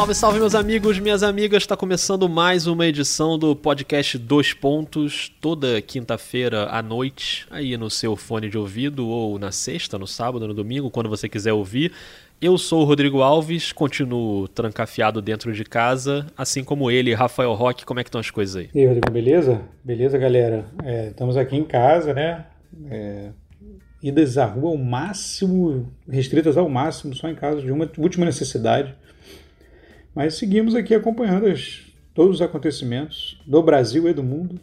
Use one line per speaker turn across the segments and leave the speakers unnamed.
Salve, salve, meus amigos, minhas amigas. Está começando mais uma edição do podcast Dois Pontos, toda quinta-feira à noite, aí no seu fone de ouvido, ou na sexta, no sábado, no domingo, quando você quiser ouvir. Eu sou o Rodrigo Alves, continuo trancafiado dentro de casa, assim como ele, Rafael Roque. Como é que estão as coisas aí?
E aí, Rodrigo, beleza? Beleza, galera? É, estamos aqui em casa, né? É, idas à rua ao máximo, restritas ao máximo, só em caso de uma última necessidade. Mas seguimos aqui acompanhando as, todos os acontecimentos do Brasil e do mundo.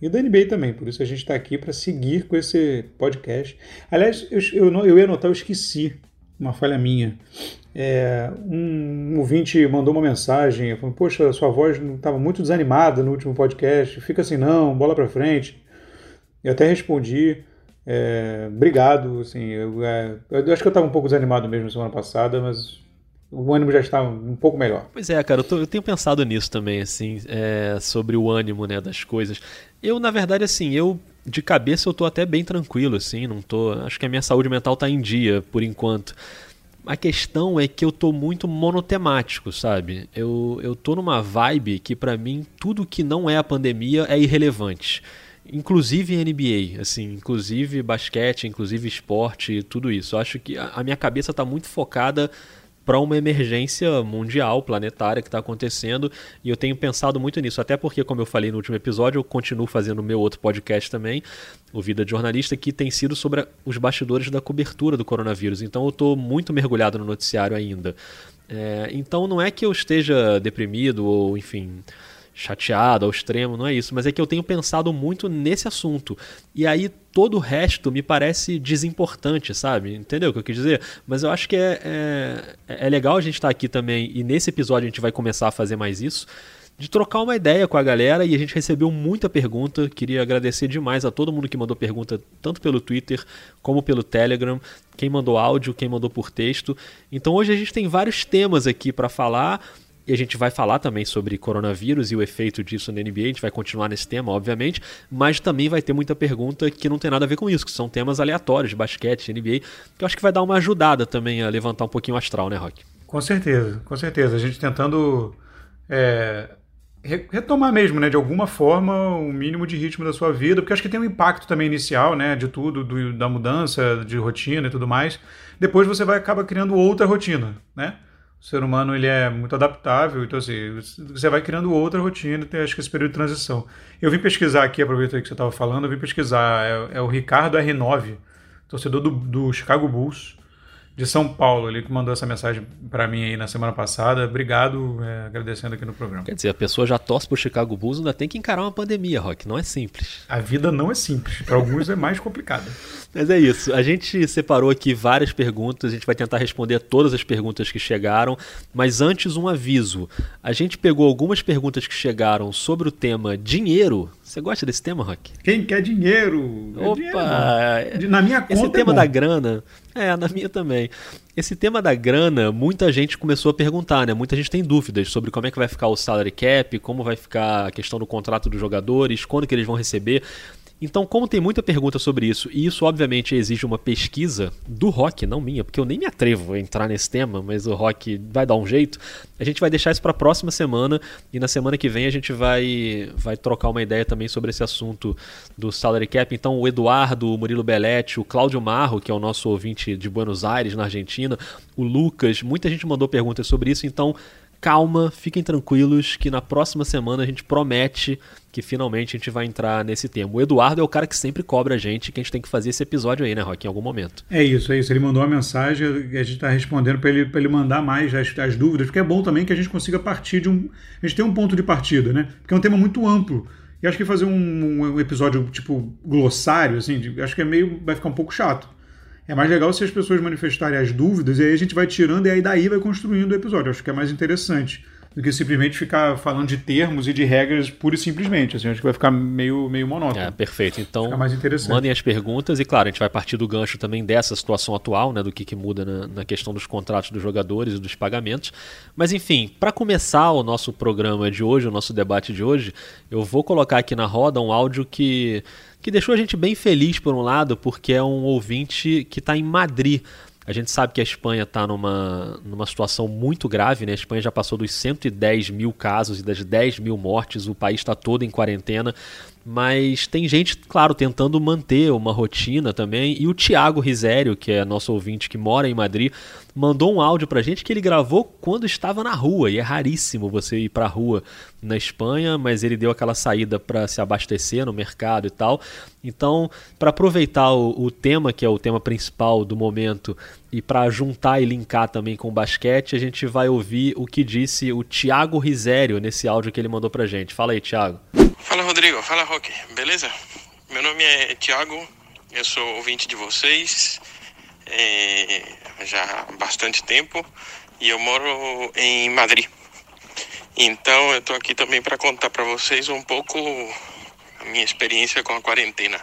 E da NBA também, por isso a gente está aqui para seguir com esse podcast. Aliás, eu, eu, eu ia anotar, eu esqueci uma falha minha. É, um ouvinte mandou uma mensagem, falou, poxa, sua voz estava muito desanimada no último podcast, fica assim não, bola para frente. Eu até respondi, é, obrigado, assim, eu, é, eu, acho que eu estava um pouco desanimado mesmo semana passada, mas o ânimo já está um pouco melhor.
Pois é, cara, eu, tô, eu tenho pensado nisso também, assim, é, sobre o ânimo, né, das coisas. Eu, na verdade, assim, eu de cabeça eu tô até bem tranquilo, assim, não tô. Acho que a minha saúde mental tá em dia por enquanto. A questão é que eu tô muito monotemático, sabe? Eu, eu tô numa vibe que para mim tudo que não é a pandemia é irrelevante. Inclusive NBA, assim, inclusive basquete, inclusive esporte, tudo isso. Eu acho que a minha cabeça tá muito focada para uma emergência mundial, planetária que está acontecendo, e eu tenho pensado muito nisso, até porque, como eu falei no último episódio, eu continuo fazendo o meu outro podcast também, o Vida de Jornalista, que tem sido sobre os bastidores da cobertura do coronavírus. Então eu estou muito mergulhado no noticiário ainda. É, então não é que eu esteja deprimido ou, enfim chateado ao extremo, não é isso, mas é que eu tenho pensado muito nesse assunto. E aí todo o resto me parece desimportante, sabe? Entendeu o que eu quis dizer? Mas eu acho que é, é, é legal a gente estar tá aqui também, e nesse episódio a gente vai começar a fazer mais isso, de trocar uma ideia com a galera e a gente recebeu muita pergunta. Queria agradecer demais a todo mundo que mandou pergunta, tanto pelo Twitter como pelo Telegram, quem mandou áudio, quem mandou por texto. Então hoje a gente tem vários temas aqui para falar. E a gente vai falar também sobre coronavírus e o efeito disso na NBA. A gente vai continuar nesse tema, obviamente, mas também vai ter muita pergunta que não tem nada a ver com isso, que são temas aleatórios de basquete, NBA, que eu acho que vai dar uma ajudada também a levantar um pouquinho o astral, né, Rock?
Com certeza, com certeza. A gente tentando é, retomar mesmo, né, de alguma forma, o um mínimo de ritmo da sua vida, porque acho que tem um impacto também inicial, né, de tudo, do, da mudança de rotina e tudo mais. Depois você vai acaba criando outra rotina, né? O ser humano ele é muito adaptável, então assim, você vai criando outra rotina, tem acho que esse período de transição. Eu vim pesquisar aqui, aproveitei que você estava falando, eu vim pesquisar, é, é, o Ricardo R9, torcedor do, do Chicago Bulls, de São Paulo, ele que mandou essa mensagem para mim aí na semana passada. Obrigado, é, agradecendo aqui no programa.
Quer dizer, a pessoa já torce pro Chicago Bulls, ainda tem que encarar uma pandemia, Rock. Não é simples.
A vida não é simples. Para alguns é mais complicada.
Mas é isso. A gente separou aqui várias perguntas. A gente vai tentar responder todas as perguntas que chegaram. Mas antes, um aviso. A gente pegou algumas perguntas que chegaram sobre o tema dinheiro. Você gosta desse tema, Rock?
Quem quer dinheiro?
É Opa!
Dinheiro. Na minha conta.
Esse
é
tema
bom.
da grana. É, na minha também. Esse tema da grana, muita gente começou a perguntar, né? Muita gente tem dúvidas sobre como é que vai ficar o salary cap, como vai ficar a questão do contrato dos jogadores, quando que eles vão receber. Então, como tem muita pergunta sobre isso, e isso obviamente exige uma pesquisa do Rock, não minha, porque eu nem me atrevo a entrar nesse tema, mas o Rock vai dar um jeito, a gente vai deixar isso para a próxima semana, e na semana que vem a gente vai, vai trocar uma ideia também sobre esse assunto do salary cap. Então, o Eduardo, o Murilo Belletti, o Cláudio Marro, que é o nosso ouvinte de Buenos Aires, na Argentina, o Lucas, muita gente mandou perguntas sobre isso, então calma, fiquem tranquilos que na próxima semana a gente promete que finalmente a gente vai entrar nesse tema. O Eduardo é o cara que sempre cobra a gente que a gente tem que fazer esse episódio aí, né, Rock, em algum momento.
É isso, é isso. Ele mandou uma mensagem e a gente está respondendo para ele, ele mandar mais as, as, dúvidas, porque é bom também que a gente consiga partir de um. A gente tem um ponto de partida, né? Porque é um tema muito amplo. E acho que fazer um, um episódio tipo glossário, assim, acho que é meio. vai ficar um pouco chato. É mais legal se as pessoas manifestarem as dúvidas e aí a gente vai tirando e aí daí vai construindo o episódio. Acho que é mais interessante do que simplesmente ficar falando de termos e de regras pura e simplesmente. Assim, acho que vai ficar meio, meio monótono.
É, perfeito. Então, mandem as perguntas e, claro, a gente vai partir do gancho também dessa situação atual, né, do que, que muda na, na questão dos contratos dos jogadores e dos pagamentos. Mas, enfim, para começar o nosso programa de hoje, o nosso debate de hoje, eu vou colocar aqui na roda um áudio que, que deixou a gente bem feliz, por um lado, porque é um ouvinte que está em Madrid A gente sabe que a Espanha está numa, numa situação muito grave, né? A Espanha já passou dos 110 mil casos e das 10 mil mortes, o país está todo em quarentena mas tem gente, claro, tentando manter uma rotina também. E o Tiago Risério, que é nosso ouvinte que mora em Madrid, mandou um áudio pra gente que ele gravou quando estava na rua. E é raríssimo você ir pra rua na Espanha, mas ele deu aquela saída para se abastecer no mercado e tal. Então, para aproveitar o, o, tema, que é o tema principal do momento, e para juntar e linkar também com o basquete, a gente vai ouvir o que disse o Tiago Risério nesse áudio que ele mandou pra gente. Fala aí, Tiago.
Fala, Rodrigo. Fala, Roque. Beleza? Meu nome é Tiago, eu sou ouvinte de vocês é, já há bastante tempo e eu moro em Madrid. Então eu tô aqui também para contar para vocês um pouco a minha experiência com a quarentena.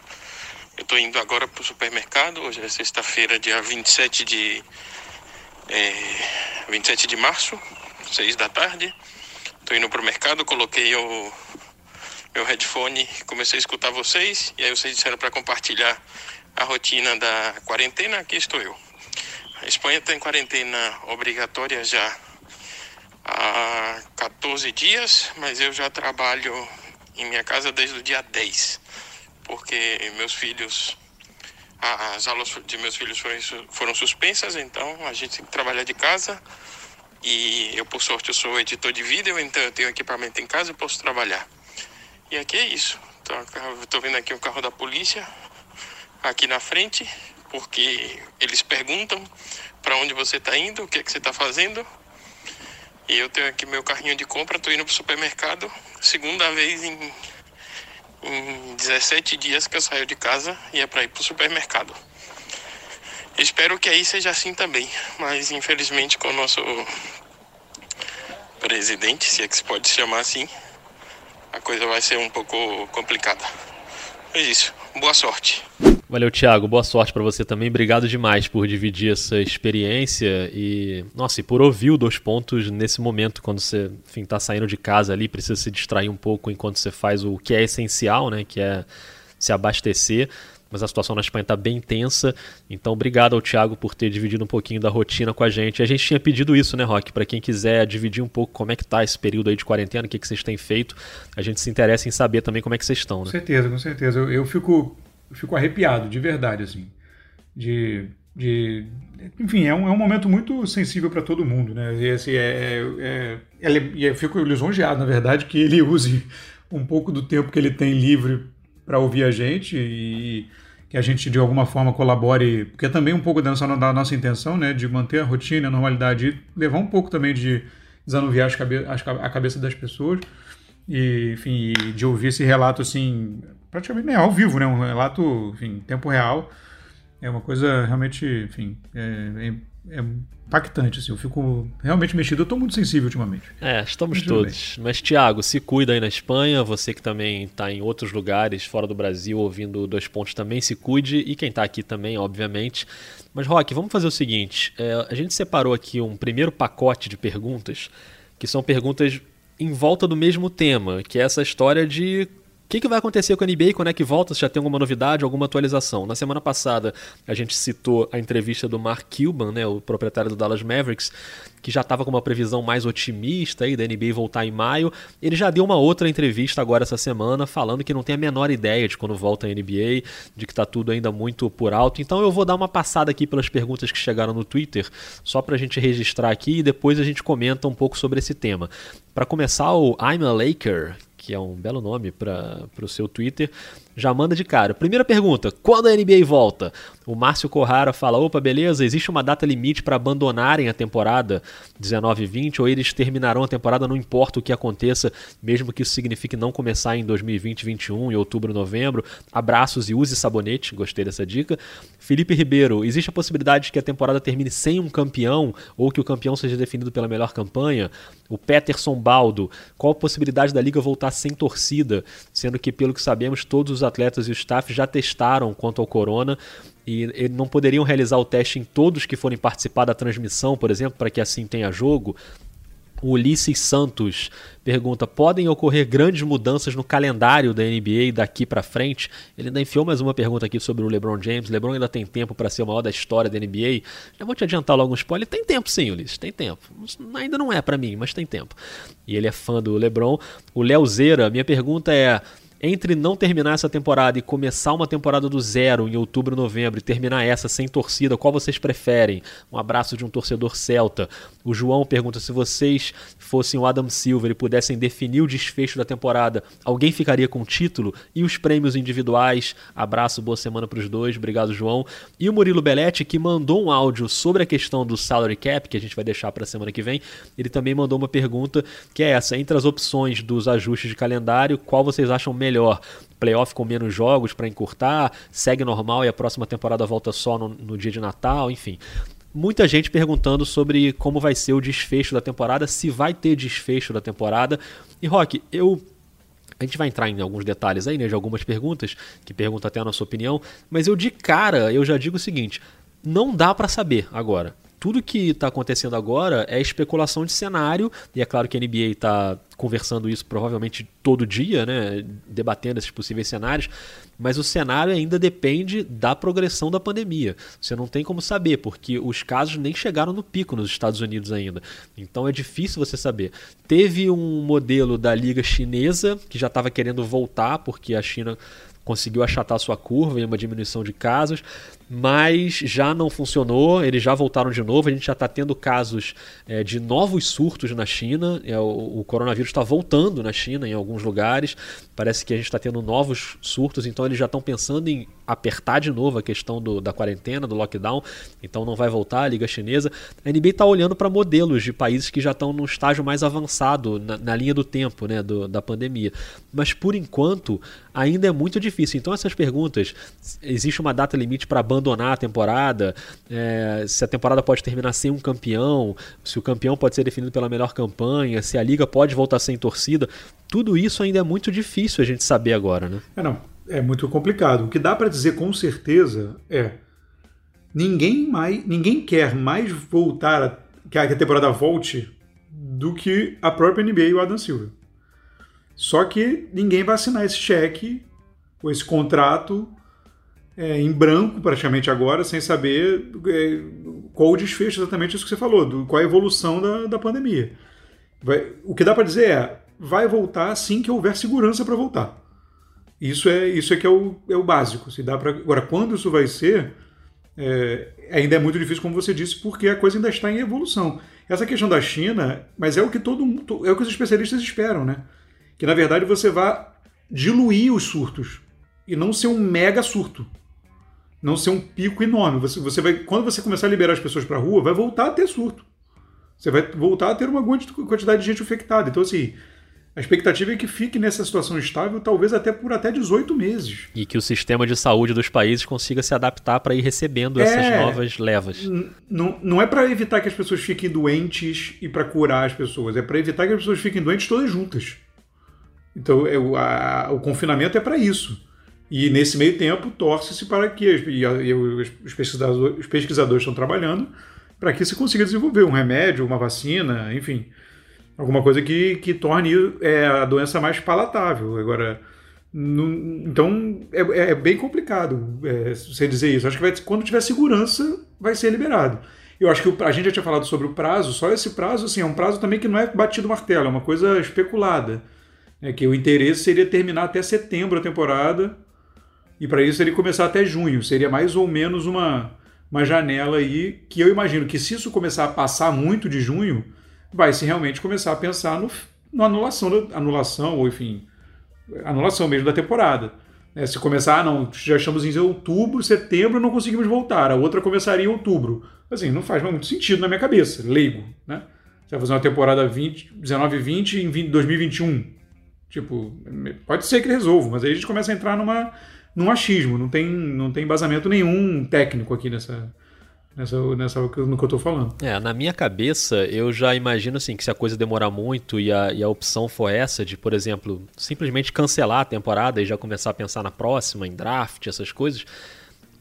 Eu tô indo agora pro supermercado, hoje é sexta-feira, dia 27 de é, 27 de março, 6 da tarde. Tô indo pro mercado, coloquei o meu headphone, comecei a escutar vocês e aí vocês disseram para compartilhar a rotina da quarentena, aqui estou eu. A Espanha tem quarentena obrigatória já há 14 dias, mas eu já trabalho em minha casa desde o dia 10, porque meus filhos, as aulas de meus filhos foram suspensas, então a gente tem que trabalhar de casa. E eu, por sorte, eu sou editor de vídeo, então eu tenho equipamento em casa e posso trabalhar. E aqui é isso. Estou vendo aqui o carro da polícia, aqui na frente, porque eles perguntam para onde você está indo, o que, é que você está fazendo. E eu tenho aqui meu carrinho de compra, estou indo para o supermercado, segunda vez em, em 17 dias que eu saio de casa e é para ir para o supermercado. Espero que aí seja assim também, mas infelizmente com o nosso presidente, se é que se pode chamar assim, a coisa vai ser um pouco complicada. É isso. Boa sorte.
Valeu, Thiago. Boa sorte para você também. Obrigado demais por dividir essa experiência e, nossa, e por ouvir o dois pontos nesse momento quando você, enfim, tá saindo de casa ali, precisa se distrair um pouco enquanto você faz o que é essencial, né, que é se abastecer. Mas a situação na Espanha está bem tensa, então obrigado ao Thiago por ter dividido um pouquinho da rotina com a gente. A gente tinha pedido isso, né, Rock? Para quem quiser dividir um pouco como é que tá esse período aí de quarentena, o que, que vocês têm feito, a gente se interessa em saber também como é que vocês estão, né?
Com certeza, com certeza. Eu, eu fico eu fico arrepiado, de verdade, assim. De, de, enfim, é um, é um momento muito sensível para todo mundo, né? E, assim, é, é, é, eu fico lisonjeado, na verdade, que ele use um pouco do tempo que ele tem livre para ouvir a gente e que a gente de alguma forma colabore, porque é também um pouco da nossa, da nossa intenção, né, de manter a rotina, a normalidade e levar um pouco também de desanuviar as cabe a cabeça das pessoas e, enfim, de ouvir esse relato assim praticamente né, ao vivo, né? Um relato, enfim, em tempo real. É uma coisa realmente, enfim, é, é, é impactante, assim. Eu fico realmente mexido. Eu estou muito sensível ultimamente.
É, estamos todos. Bem. Mas, Tiago, se cuida aí na Espanha. Você que também está em outros lugares fora do Brasil ouvindo Dois Pontos também se cuide. E quem está aqui também, obviamente. Mas, Rock, vamos fazer o seguinte. É, a gente separou aqui um primeiro pacote de perguntas, que são perguntas em volta do mesmo tema, que é essa história de o que, que, vai acontecer com a NBA quando é que volta? Se já tem alguma novidade, alguma atualização? Na semana passada, a gente citou a entrevista do Mark Cuban, né, o proprietário do Dallas Mavericks, que já estava com uma previsão mais otimista aí da NBA voltar em maio. Ele já deu uma outra entrevista agora essa semana, falando que não tem a menor ideia de quando volta a NBA, de que está tudo ainda muito por alto. Então eu vou dar uma passada aqui pelas perguntas que chegaram no Twitter, só para a gente registrar aqui e depois a gente comenta um pouco sobre esse tema. Para começar, o I'm a Laker, que é um belo nome para o seu Twitter, já manda de cara. Primeira pergunta: quando a NBA volta? O Márcio Corrara fala: opa, beleza, existe uma data limite para abandonarem a temporada 19-20 ou eles terminarão a temporada, não importa o que aconteça, mesmo que isso signifique não começar em 2020-21, em outubro, novembro. Abraços e use sabonete, gostei dessa dica. Felipe Ribeiro: existe a possibilidade de que a temporada termine sem um campeão ou que o campeão seja definido pela melhor campanha? O Peterson Baldo: qual a possibilidade da liga voltar sem torcida, sendo que, pelo que sabemos, todos os atletas e o staff já testaram quanto ao corona e, não poderiam realizar o teste em todos que forem participar da transmissão, por exemplo, para que assim tenha jogo. O Ulisses Santos pergunta: podem ocorrer grandes mudanças no calendário da NBA daqui para frente? Ele ainda enfiou mais uma pergunta aqui sobre o LeBron James. LeBron ainda tem tempo para ser o maior da história da NBA? Já vou te adiantar logo um spoiler. Tem tempo sim, Ulisses, tem tempo. Ainda não é para mim, mas tem tempo. E ele é fã do LeBron. O Léo Zera, minha pergunta é entre não terminar essa temporada e começar uma temporada do zero em outubro, novembro e terminar essa sem torcida, qual vocês preferem? Um abraço de um torcedor celta. O João pergunta se vocês fossem o Adam Silver e pudessem definir o desfecho da temporada, alguém ficaria com o título e os prêmios individuais? Abraço, boa semana para os dois. Obrigado, João. E o Murilo Belletti, que mandou um áudio sobre a questão do salary cap, que a gente vai deixar para a semana que vem, ele também mandou uma pergunta que é essa: entre as opções dos ajustes de calendário, qual vocês acham melhor? Melhor. Playoff com menos jogos para encurtar, segue normal e a próxima temporada volta só no, no dia de Natal, enfim muita gente perguntando sobre como vai ser o desfecho da temporada, se vai ter desfecho da temporada. E Rock, eu a gente vai entrar em alguns detalhes aí, né, de algumas perguntas, que perguntam até a nossa opinião, mas eu de cara, eu já digo o seguinte, não dá para saber agora tudo que está acontecendo agora é especulação de cenário, e é claro que a NBA está conversando isso provavelmente todo dia, né, debatendo esses possíveis cenários, mas o cenário ainda depende da progressão da pandemia. Você não tem como saber, porque os casos nem chegaram no pico nos Estados Unidos ainda. Então é difícil você saber. Teve um modelo da Liga Chinesa que já estava querendo voltar, porque a China conseguiu achatar sua curva e uma diminuição de casos mas já não funcionou, eles já voltaram de novo. A gente já está tendo casos é, de novos surtos na China. É, o, o, coronavírus está voltando na China em alguns lugares. Parece que a gente está tendo novos surtos, então eles já estão pensando em apertar de novo a questão do, da quarentena, do lockdown. Então não vai voltar a Liga Chinesa. A NBA está olhando para modelos de países que já estão no estágio mais avançado na, na linha do tempo né, do, da pandemia. Mas por enquanto ainda é muito difícil. Então essas perguntas: existe uma data limite para abandonar a temporada, é, se a temporada pode terminar sem um campeão, se o campeão pode ser definido pela melhor campanha, se a liga pode voltar sem torcida, tudo isso ainda é muito difícil a gente saber agora, né?
É, não, é muito complicado. O que dá para dizer com certeza é ninguém mais, ninguém quer mais voltar a, que a temporada volte do que a própria NBA e o Adam Silver. Só que ninguém vai assinar esse cheque ou esse contrato é, em branco praticamente agora, sem saber é, qual o desfecho exatamente isso que você falou, do, qual a evolução da, da pandemia. Vai, o que dá para dizer é, vai voltar assim que houver segurança para voltar. Isso é isso é que é o, é o básico. Se dá pra, agora, quando isso vai ser, é, ainda é muito difícil, como você disse, porque a coisa ainda está em evolução. Essa questão da China, mas é o que todo é o que os especialistas esperam, né? Que na verdade você vá diluir os surtos e não ser um mega surto não ser um pico enorme. Você, você vai, quando você começar a liberar as pessoas para a rua, vai voltar a ter surto. Você vai voltar a ter uma quantidade de gente infectada. Então, assim, a expectativa é que fique nessa situação estável, talvez até por até 18 meses.
E que o sistema de saúde dos países consiga se adaptar para ir recebendo é, essas novas levas.
Não, não é para evitar que as pessoas fiquem doentes e para curar as pessoas, é para evitar que as pessoas fiquem doentes todas juntas. Então, é, o, a, o confinamento é para isso. E nesse meio tempo, torce-se para que e, e os, pesquisadores, os pesquisadores estão trabalhando para que se consiga desenvolver um remédio, uma vacina, enfim, alguma coisa que, que torne é, a doença mais palatável. Agora, então é, é, bem complicado é, você dizer isso. Acho que vai, quando tiver segurança, vai ser liberado. Eu acho que a gente já tinha falado sobre o prazo, só esse prazo assim, é um prazo também que não é batido martelo, é uma coisa especulada. É que o interesse seria terminar até setembro a temporada e para isso ele começar até junho. Seria mais ou menos uma, uma janela aí que eu imagino que se isso começar a passar muito de junho, vai se realmente começar a pensar no, no anulação, anulação, ou enfim, anulação mesmo da temporada. É, se começar, ah, não, já estamos em outubro, setembro, não conseguimos voltar. A outra começaria em outubro. Assim, não faz muito sentido na minha cabeça, leigo, né? Você vai fazer uma temporada 20, 19 e 20 em 20, 2021. Tipo, pode ser que resolva, mas aí a gente começa a entrar numa num achismo, não tem, não tem embasamento nenhum técnico aqui nessa, nessa, nessa no que eu estou falando.
É, na minha cabeça, eu já imagino assim que se a coisa demorar muito e a, e a opção for essa de, por exemplo, simplesmente cancelar a temporada e já começar a pensar na próxima, em draft, essas coisas,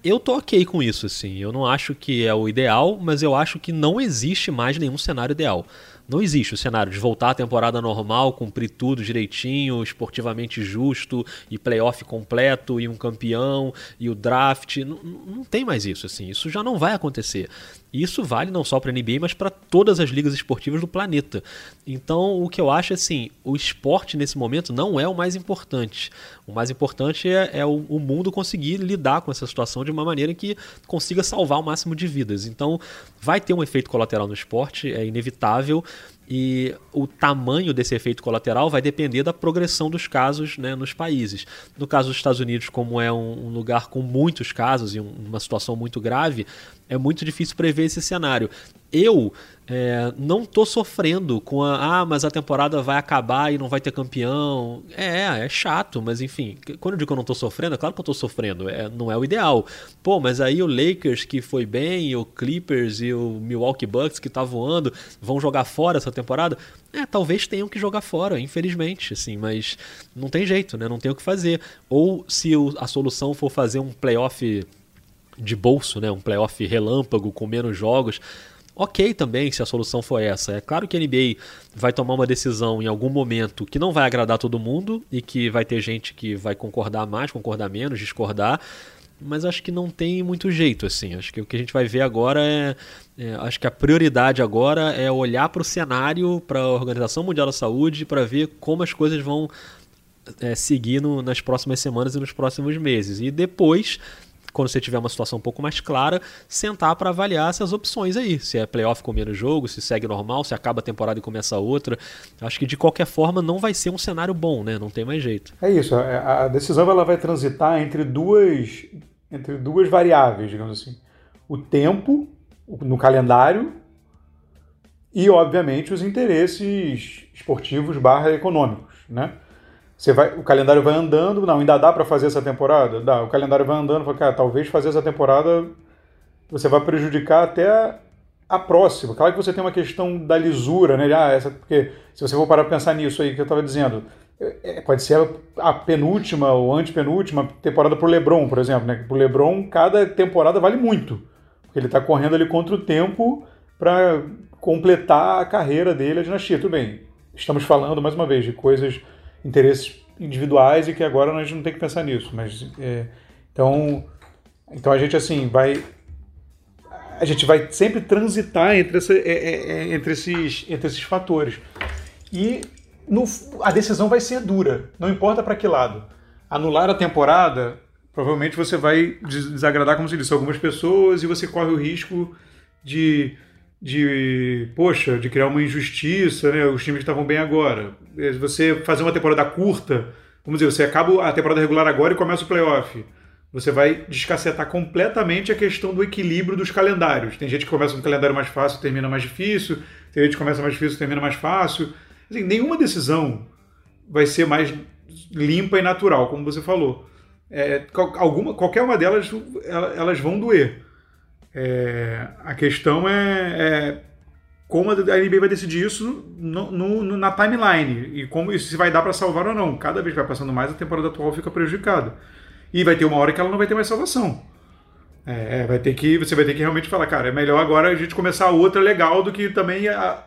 eu tô ok com isso, assim. Eu não acho que é o ideal, mas eu acho que não existe mais nenhum cenário ideal. Não existe o cenário de voltar à temporada normal, cumprir tudo direitinho, esportivamente justo, e playoff completo, e um campeão, e o draft. Não, não tem mais isso, assim. Isso já não vai acontecer. E isso vale não só para a NBA, mas para todas as ligas esportivas do planeta. Então, o que eu acho é assim, o esporte nesse momento não é o mais importante. O mais importante é, é o, o, mundo conseguir lidar com essa situação de uma maneira que consiga salvar o máximo de vidas. Então, vai ter um efeito colateral no esporte, é inevitável. E o tamanho desse efeito colateral vai depender da progressão dos casos né, nos países. No caso dos Estados Unidos, como é um, um lugar com muitos casos e um, uma situação muito grave, é muito difícil prever esse cenário. Eu é, não tô sofrendo com a ah, mas a temporada vai acabar e não vai ter campeão. É, é chato, mas enfim, quando eu digo que eu não tô sofrendo, é claro que eu tô sofrendo, é, não é o ideal. Pô, mas aí o Lakers que foi bem, o Clippers e o Milwaukee Bucks que tá voando, vão jogar fora essa temporada? É, talvez tenham que jogar fora, infelizmente, assim, mas não tem jeito, né? Não tem o que fazer. Ou se a solução for fazer um playoff de bolso, né? Um playoff relâmpago com menos jogos ok também se a solução for essa. É claro que a NBA vai tomar uma decisão em algum momento que não vai agradar todo mundo e que vai ter gente que vai concordar mais, concordar menos, discordar. Mas acho que não tem muito jeito, assim. Acho que o que a gente vai ver agora é. é acho que a prioridade agora é olhar para o cenário, para a Organização Mundial da Saúde, para ver como as coisas vão é, seguir no, nas próximas semanas e nos próximos meses. E depois quando você tiver uma situação um pouco mais clara, sentar para avaliar essas opções aí. Se é playoff com menos jogo, se segue normal, se acaba a temporada e começa outra. Acho que de qualquer forma não vai ser um cenário bom, né? Não tem mais jeito.
É isso. É, a decisão ela vai transitar entre duas, entre duas variáveis, digamos assim. O tempo no calendário e, obviamente, os interesses esportivos barra econômicos, né? Você vai, o calendário vai andando, não, ainda dá para fazer essa temporada? Dá. O calendário vai andando, fala, cara, talvez fazer essa temporada você vai prejudicar até a próxima. Claro que você tem uma questão da lisura, né? Ah, essa, porque se você for parar para pensar nisso aí que eu estava dizendo, é, é, pode ser a penúltima ou antepenúltima temporada para o LeBron, por exemplo. Né? Para o LeBron, cada temporada vale muito. Porque ele está correndo ali contra o tempo para completar a carreira dele, a dinastia. Tudo bem, estamos falando, mais uma vez, de coisas interesses individuais e que agora nós não tem que pensar nisso. Mas é, então, então a gente assim vai a gente vai sempre transitar entre, essa, é, é, é, entre, esses, entre esses fatores. E no, a decisão vai ser dura, não importa para que lado. Anular a temporada, provavelmente você vai desagradar, como se disse, algumas pessoas e você corre o risco de de, poxa, de criar uma injustiça, né? Os times estavam bem agora. É, você fazer uma temporada curta, vamos dizer, você acaba a temporada regular agora e começa o playoff. Você vai descacetar completamente a questão do equilíbrio dos calendários. Tem gente que começa com um calendário mais fácil, termina mais difícil. Tem gente que começa mais difícil, termina mais fácil. Assim, nenhuma decisão vai ser mais limpa e natural, como você falou. É, alguma, qualquer uma delas, elas vão doer. É, a questão é, é, como a NBA vai decidir isso no, no, na timeline e como isso se vai dar para salvar ou não. Cada vez que vai passando mais, a temporada atual fica prejudicada. E vai ter uma hora que ela não vai ter mais salvação. É, é vai ter que, você vai ter que realmente falar, cara, é melhor agora a gente começar outra legal do que também a,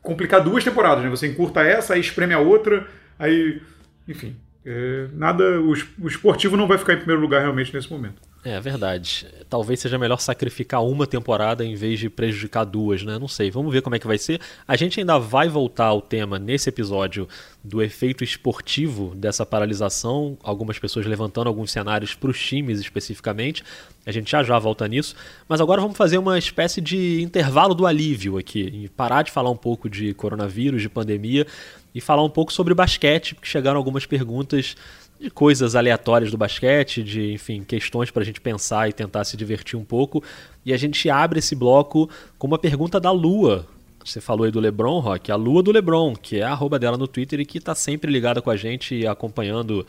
complicar duas temporadas. Né? Você encurta essa, aí espreme a outra, aí. Enfim. É, nada. O, o esportivo não vai ficar em primeiro lugar realmente nesse momento.
É verdade. Talvez seja melhor sacrificar uma temporada em vez de prejudicar duas, né? Não sei. Vamos ver como é que vai ser. A gente ainda vai voltar ao tema nesse episódio do efeito esportivo dessa paralisação. Algumas pessoas levantando alguns cenários para os times especificamente. A gente já já volta nisso. Mas agora vamos fazer uma espécie de intervalo do alívio aqui. E parar de falar um pouco de coronavírus, de pandemia e falar um pouco sobre basquete, porque chegaram algumas perguntas de coisas aleatórias do basquete, de, enfim, questões para a gente pensar e tentar se divertir um pouco. E a gente abre esse bloco com uma pergunta da Lua. Você falou aí do Lebron, Rock, a Lua do Lebron, que é a arroba dela no Twitter e que está sempre ligada com a gente, acompanhando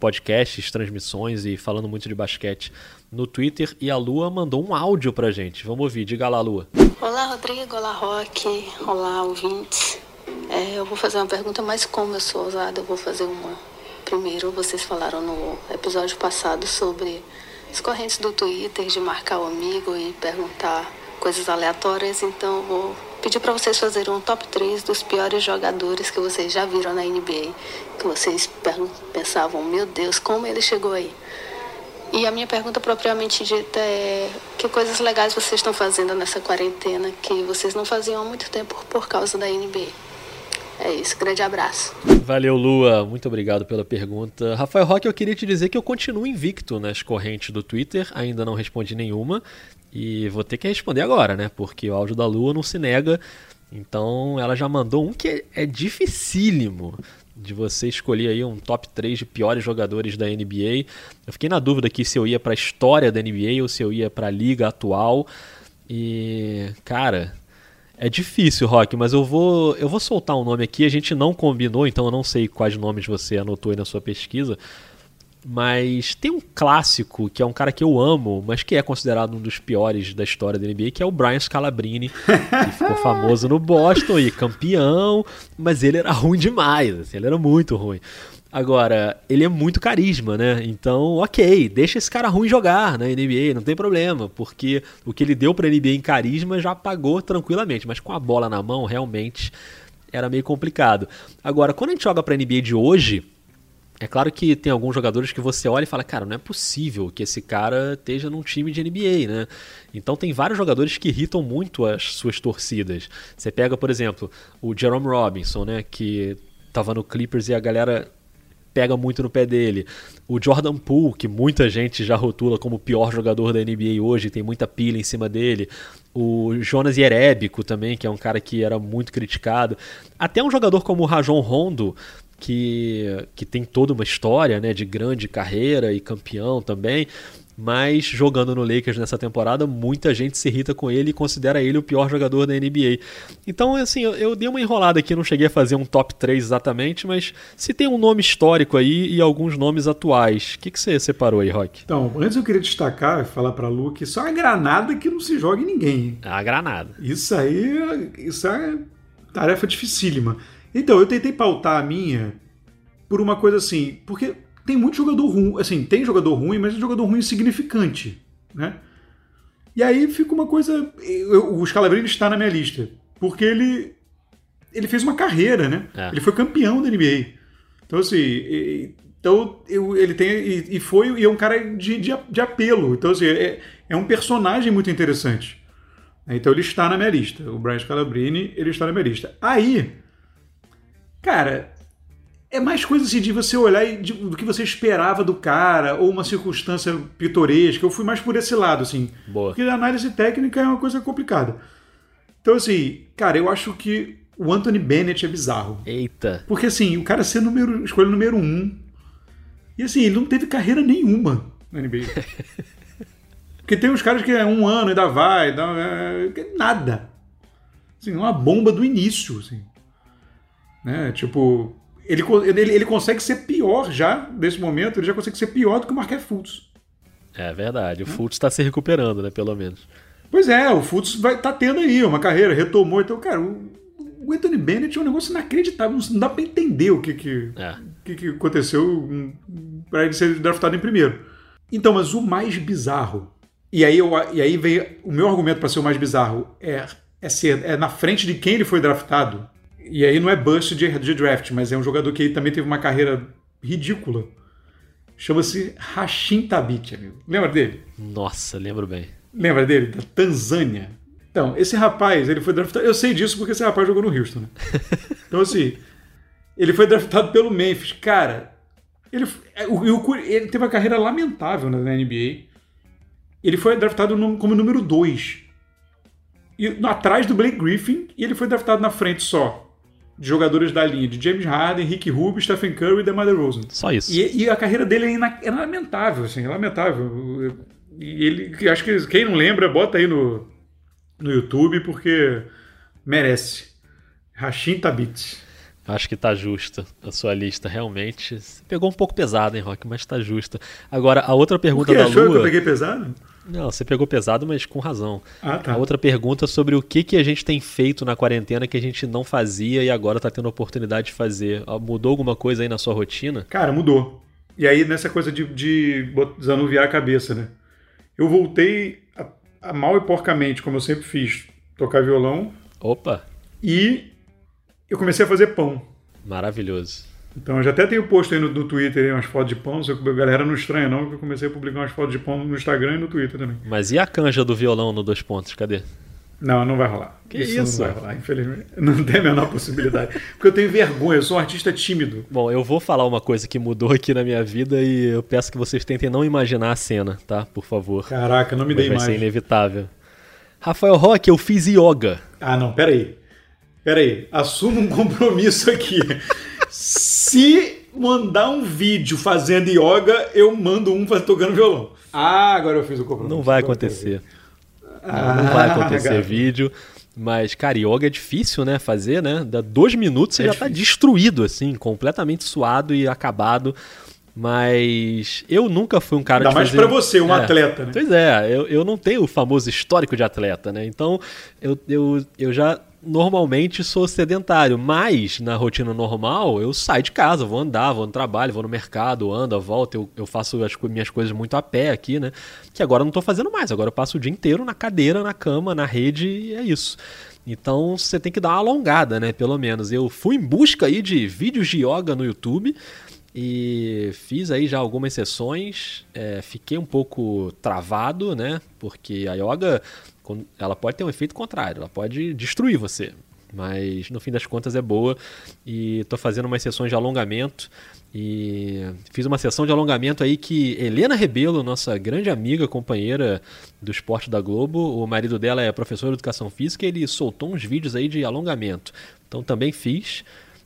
podcasts, transmissões e falando muito de basquete no Twitter. E a Lua mandou um áudio para a gente. Vamos ouvir. Diga lá, Lua.
Olá, Rodrigo. Olá, Rock. Olá, ouvintes. É, eu vou fazer uma pergunta, mas como eu sou ousada, eu vou fazer uma Primeiro, vocês falaram no episódio passado sobre as correntes do Twitter de marcar o amigo e perguntar coisas aleatórias, então vou pedir para vocês fazerem um top 3 dos piores jogadores que vocês já viram na NBA, que vocês pensavam, meu Deus, como ele chegou aí. E a minha pergunta propriamente dita é: que coisas legais vocês estão fazendo nessa quarentena que vocês não faziam há muito tempo por causa da NBA? É isso, grande abraço.
Valeu, Lua. Muito obrigado pela pergunta. Rafael Roque, eu queria te dizer que eu continuo invicto nas correntes do Twitter, ainda não respondi nenhuma. E vou ter que responder agora, né? Porque o áudio da Lua não se nega. Então ela já mandou um que é dificílimo de você escolher aí um top 3 de piores jogadores da NBA. Eu fiquei na dúvida aqui se eu ia para a história da NBA ou se eu ia para a liga atual. E, cara, é difícil, Rock, mas eu vou eu vou soltar um nome aqui. A gente não combinou, então eu não sei quais nomes você anotou aí na sua pesquisa. Mas tem um clássico que é um cara que eu amo, mas que é considerado um dos piores da história da NBA, que é o Brian Scalabrine, que ficou famoso no Boston e campeão, mas ele era ruim demais, assim, ele era muito ruim. Agora, ele é muito carisma, né? Então, ok, deixa esse cara ruim jogar na NBA, não tem problema, porque o que ele deu pra NBA em carisma já pagou tranquilamente, mas com a bola na mão, realmente era meio complicado. Agora, quando a gente joga pra NBA de hoje, é claro que tem alguns jogadores que você olha e fala, cara, não é possível que esse cara esteja num time de NBA, né? Então tem vários jogadores que irritam muito as suas torcidas. Você pega, por exemplo, o Jerome Robinson, né, que tava no Clippers e a galera pega muito no pé dele. O Jordan Poole, que muita gente já rotula como o pior jogador da NBA hoje, tem muita pilha em cima dele. O Jonas Jerebico também, que é um cara que era muito criticado. Até um jogador como o Rajon Rondo, que, que tem toda uma história né, de grande carreira e campeão também, mas jogando no Lakers nessa temporada, muita gente se irrita com ele e considera ele o pior jogador da NBA. Então, assim, eu, eu dei uma enrolada aqui, não cheguei a fazer um top 3 exatamente, mas se tem um nome histórico aí e alguns nomes atuais, o que, que você separou aí, Rock?
Então, antes eu queria destacar, falar para Lu que isso é uma granada que não se joga em ninguém.
É uma granada.
Isso aí, isso é tarefa dificílima. Então, eu tentei pautar a minha por uma coisa assim, porque tem muito jogador ruim, assim, tem jogador ruim, mas é jogador ruim insignificante, né? E aí fica uma coisa, eu, o Scalabrini está na minha lista, porque ele ele fez uma carreira, né? É. Ele foi campeão da NBA. Então assim, então eu, ele tem e, e, foi e é um cara de, de, de apelo. Então assim, é, é um personagem muito interessante. Então ele está na minha lista. O Brian Scalabrini, ele está na minha lista. Aí Cara, é mais coisa assim de você olhar e de, do que você esperava do cara, ou uma circunstância pitoresca. Eu fui mais por esse lado, assim.
Boa.
Porque a análise técnica é uma coisa complicada. Então, assim, cara, eu acho que o Anthony Bennett é bizarro.
Eita.
Porque, assim, o cara ser número, escolha número um. E, assim, ele não teve carreira nenhuma na NBA. Porque tem uns caras que é um ano ainda vai, dá, é, nada. Assim, uma bomba do início, assim. Né? Tipo, ele, ele, ele consegue ser pior já, nesse momento, ele já consegue ser pior do que o Marquette Fultz.
É verdade, o né? Fultz está se recuperando, né, pelo menos.
Pois é, o Fultz vai tá tendo aí uma carreira, retomou, então, cara, o, o Anthony Bennett é um negócio inacreditável, não dá para entender o que que, é. que, que aconteceu para ele ser draftado em primeiro. Então, mas o mais bizarro, e aí, eu, e aí veio o meu argumento para ser o mais bizarro, é, é ser é na frente de quem ele foi draftado, e aí não é bust de, de draft, mas é um jogador que também teve uma carreira ridícula. Chama-se Hashim Tabit, amigo. Lembra dele?
Nossa, lembro bem.
Lembra dele? Da Tanzânia. Então, esse rapaz, ele foi draftado. Eu sei disso porque esse rapaz jogou no Houston. Né? Então, assim, ele foi draftado pelo Memphis. Cara, ele, é, ele teve uma carreira lamentável na NBA. Ele foi draftado como número 2. E, atrás do Blake Griffin, e ele foi draftado na frente só de jogadores da linha de James Harden, Rick Rubio, Stephen Curry e DeMar DeRozan.
Só isso.
E, e a carreira dele é, é lamentável, assim, é lamentável. E ele, acho que quem não lembra, bota aí no, no YouTube, porque merece. Rashim Tabit.
Acho que tá justa a sua lista, realmente. Você pegou um pouco pesado, hein, Rock, mas tá justa. Agora, a outra pergunta da
Achou
Lua...
que eu peguei pesado?
Não, você pegou pesado, mas com razão.
Ah, tá.
A outra pergunta sobre o que, que a gente tem feito na quarentena que a gente não fazia e agora está tendo a oportunidade de fazer. Ah, mudou alguma coisa aí na sua rotina?
Cara, mudou. E aí, nessa coisa de, de desanuviar a cabeça, né? Eu voltei a, a mal e porcamente, como eu sempre fiz, tocar violão.
Opa!
E eu comecei a fazer pão.
Maravilhoso.
Então eu já até tenho posto aí no, no Twitter aí umas fotos de pão, só que a galera não estranha não, porque eu comecei a publicar umas fotos de pão no Instagram e no Twitter também.
Mas e a canja do violão no dois pontos? Cadê?
Não, não vai rolar.
Que isso?
Não vai rolar, infelizmente. Não tem a menor possibilidade. Porque eu tenho vergonha, eu sou um artista tímido.
Bom, eu vou falar uma coisa que mudou aqui na minha vida e eu peço que vocês tentem não imaginar a cena, tá? Por favor.
Caraca, não me dei
Vai
mais.
ser inevitável. Rafael Roque, eu fiz yoga.
Ah, não, peraí. Peraí, assuma um compromisso aqui. Se mandar um vídeo fazendo yoga, eu mando um tocando violão. Ah, agora eu fiz o compromisso.
Não vai acontecer.
Ah,
não vai acontecer
cara.
vídeo. Mas, cara, yoga é difícil, né? Fazer, né? Dá dois minutos você
É
já tá
difícil.
destruído, assim, completamente suado e acabado. Mas eu nunca fui um cara
Ainda
de
mais
fazer...
pra você, um
É.
atleta, né?
Pois é, eu, eu não tenho o famoso histórico de atleta, né? Então eu, eu, eu já normalmente sou sedentário, mas na rotina normal eu saio de casa, vou andar, vou no trabalho, vou no mercado, ando, volto, eu, eu faço as minhas coisas muito a pé aqui, né? Que agora eu não tô fazendo mais, agora eu passo o dia inteiro na cadeira, na cama, na rede e é isso. Então você tem que dar uma alongada, né? Pelo menos. Eu fui em busca aí de vídeos de yoga no YouTube e fiz aí já algumas sessões. é, fiquei um pouco travado, né? Porque a yoga ela pode ter um efeito contrário, ela pode destruir você. Mas no fim das contas é boa e tô fazendo umas sessões de alongamento e fiz uma sessão de alongamento aí que Helena Rebelo, nossa grande amiga, companheira do esporte da Globo, o marido dela é professor de educação física, ele soltou uns vídeos aí de alongamento. Então também fiz.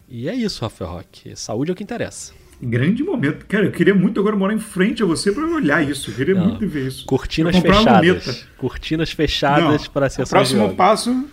E é isso, Rafael Roque. Saúde é o que interessa.
Grande momento. Cara, eu queria muito agora morar em frente a você pra olhar isso. Eu queria
Não.
muito ver isso.
Cortinas fechadas. Cortinas fechadas
Não,
para
o
sessões de
próximo passo,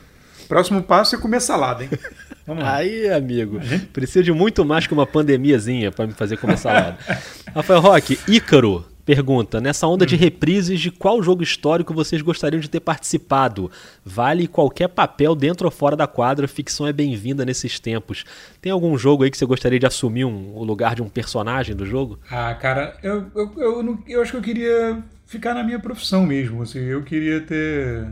próximo passo é comer salada, hein?
Aí, amigo, precisa de muito mais que uma pandemiazinha para me fazer comer salada. Rafael Roque, Ícaro pergunta: nessa onda
Hum.
de reprises, de qual jogo histórico vocês gostariam de ter participado? Vale qualquer papel dentro ou fora da quadra, ficção é bem-vinda nesses tempos. Tem algum jogo aí que você gostaria de assumir um- o lugar de um personagem do jogo?
Ah, cara, eu, eu, eu, não- eu acho que eu queria ficar na minha profissão mesmo. Assim, eu queria ter.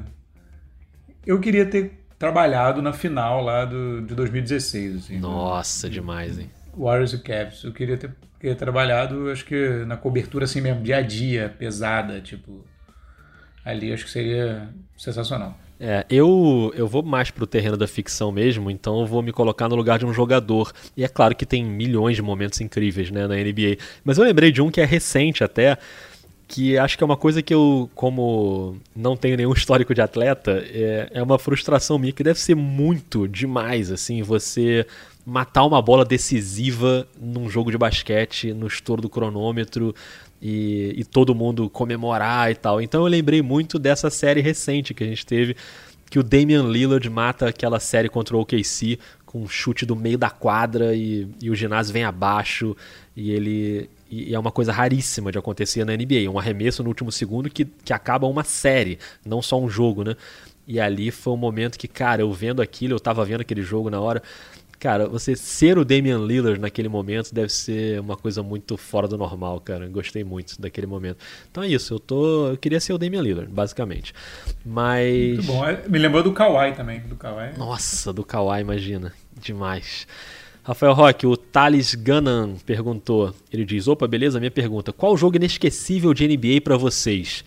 Eu queria ter trabalhado na final lá do, de 2016. Assim,
Nossa, demais, hein?
Warriors e Cavs. Eu queria ter, ter trabalhado, acho que na cobertura assim mesmo, dia a dia, pesada, tipo. Ali acho que seria sensacional.
É, eu, eu vou mais pro terreno da ficção mesmo, então eu vou me colocar no lugar de um jogador. E é claro que tem milhões de momentos incríveis né, na NBA. Mas eu lembrei de um que é recente até, que acho que é uma coisa que eu, como não tenho nenhum histórico de atleta, é, é uma frustração minha que deve ser muito demais, assim, você matar uma bola decisiva num jogo de basquete, no estouro do cronômetro, e, e todo mundo comemorar e tal. Então eu lembrei muito dessa série recente que a gente teve, que o Damian Lillard mata aquela série contra o OKC com um chute do meio da quadra e, e o ginásio vem abaixo e ele e é uma coisa raríssima de acontecer na NBA, um arremesso no último segundo que, que acaba uma série, não só um jogo, né? E ali foi um momento que, cara, eu vendo aquilo, eu tava vendo aquele jogo na hora, Cara, você ser o Damian Lillard naquele momento deve ser uma coisa muito fora do normal, cara. Gostei muito daquele momento. Então é isso, eu tô. Eu queria ser o Damian Lillard, basicamente. Mas.
Muito bom. É, Me lembrou do Kawhi também. Do Kawhi.
Nossa, do Kawhi, imagina. Demais. Rafael Roque, o Thales Gannan perguntou. Ele diz: Opa, beleza? Minha pergunta. Qual jogo inesquecível de NBA pra vocês?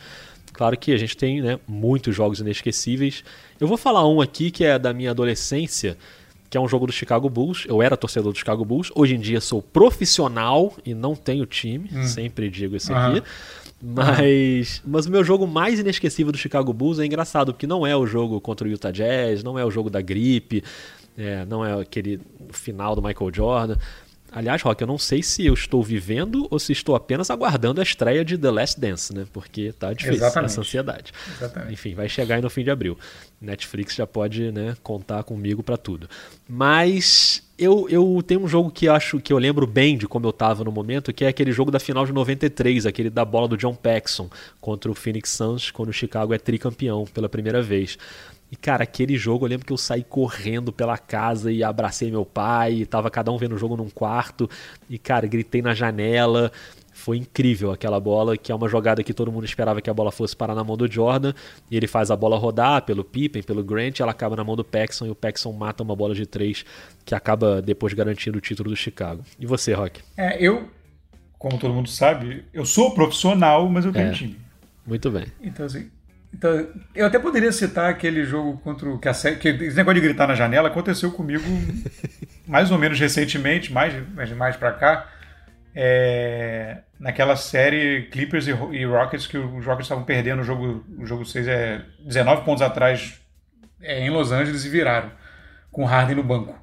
Claro que a gente tem né, muitos jogos inesquecíveis. Eu vou falar um aqui que é da minha adolescência, que é um jogo do Chicago Bulls. Eu era torcedor do Chicago Bulls. Hoje em dia sou profissional e não tenho time. Sempre digo isso aqui. Mas, mas o meu jogo mais inesquecível do Chicago Bulls é engraçado, porque não é o jogo contra o Utah Jazz, não é o jogo da gripe, é, não é aquele final do Michael Jordan. Aliás, Rock, eu não sei se eu estou vivendo ou se estou apenas aguardando a estreia de The Last Dance, né? Porque tá difícil
Exatamente.
essa ansiedade.
Exatamente.
Enfim, vai chegar aí no fim de abril. Netflix já pode, né, contar comigo para tudo. Mas eu, eu tenho um jogo que acho que eu lembro bem de como eu tava no momento, que é aquele jogo da final de 93, aquele da bola do John Paxson contra o Phoenix Suns, quando o Chicago é tricampeão pela primeira vez. E, cara, aquele jogo eu lembro que eu saí correndo pela casa e abracei meu pai, e tava cada um vendo o jogo num quarto, e, cara, gritei na janela. Foi incrível aquela bola, que é uma jogada que todo mundo esperava que a bola fosse parar na mão do Jordan, e ele faz a bola rodar pelo Pippen, pelo Grant, ela acaba na mão do Paxson, e o Paxson mata uma bola de três, que acaba depois garantindo o título do Chicago. E você, Rock?
É, eu, como todo mundo sabe, eu sou profissional, mas eu tenho
É.
time.
Muito bem.
Então, assim. Então, eu até poderia citar aquele jogo contra o. Que, a, que esse negócio de gritar na janela aconteceu comigo mais ou menos recentemente, mais, mais, mais pra cá. é, naquela série Clippers e, e Rockets, que os Rockets estavam perdendo o jogo, o jogo 6 é 19 pontos atrás é, em Los Angeles e viraram, com Harden no banco.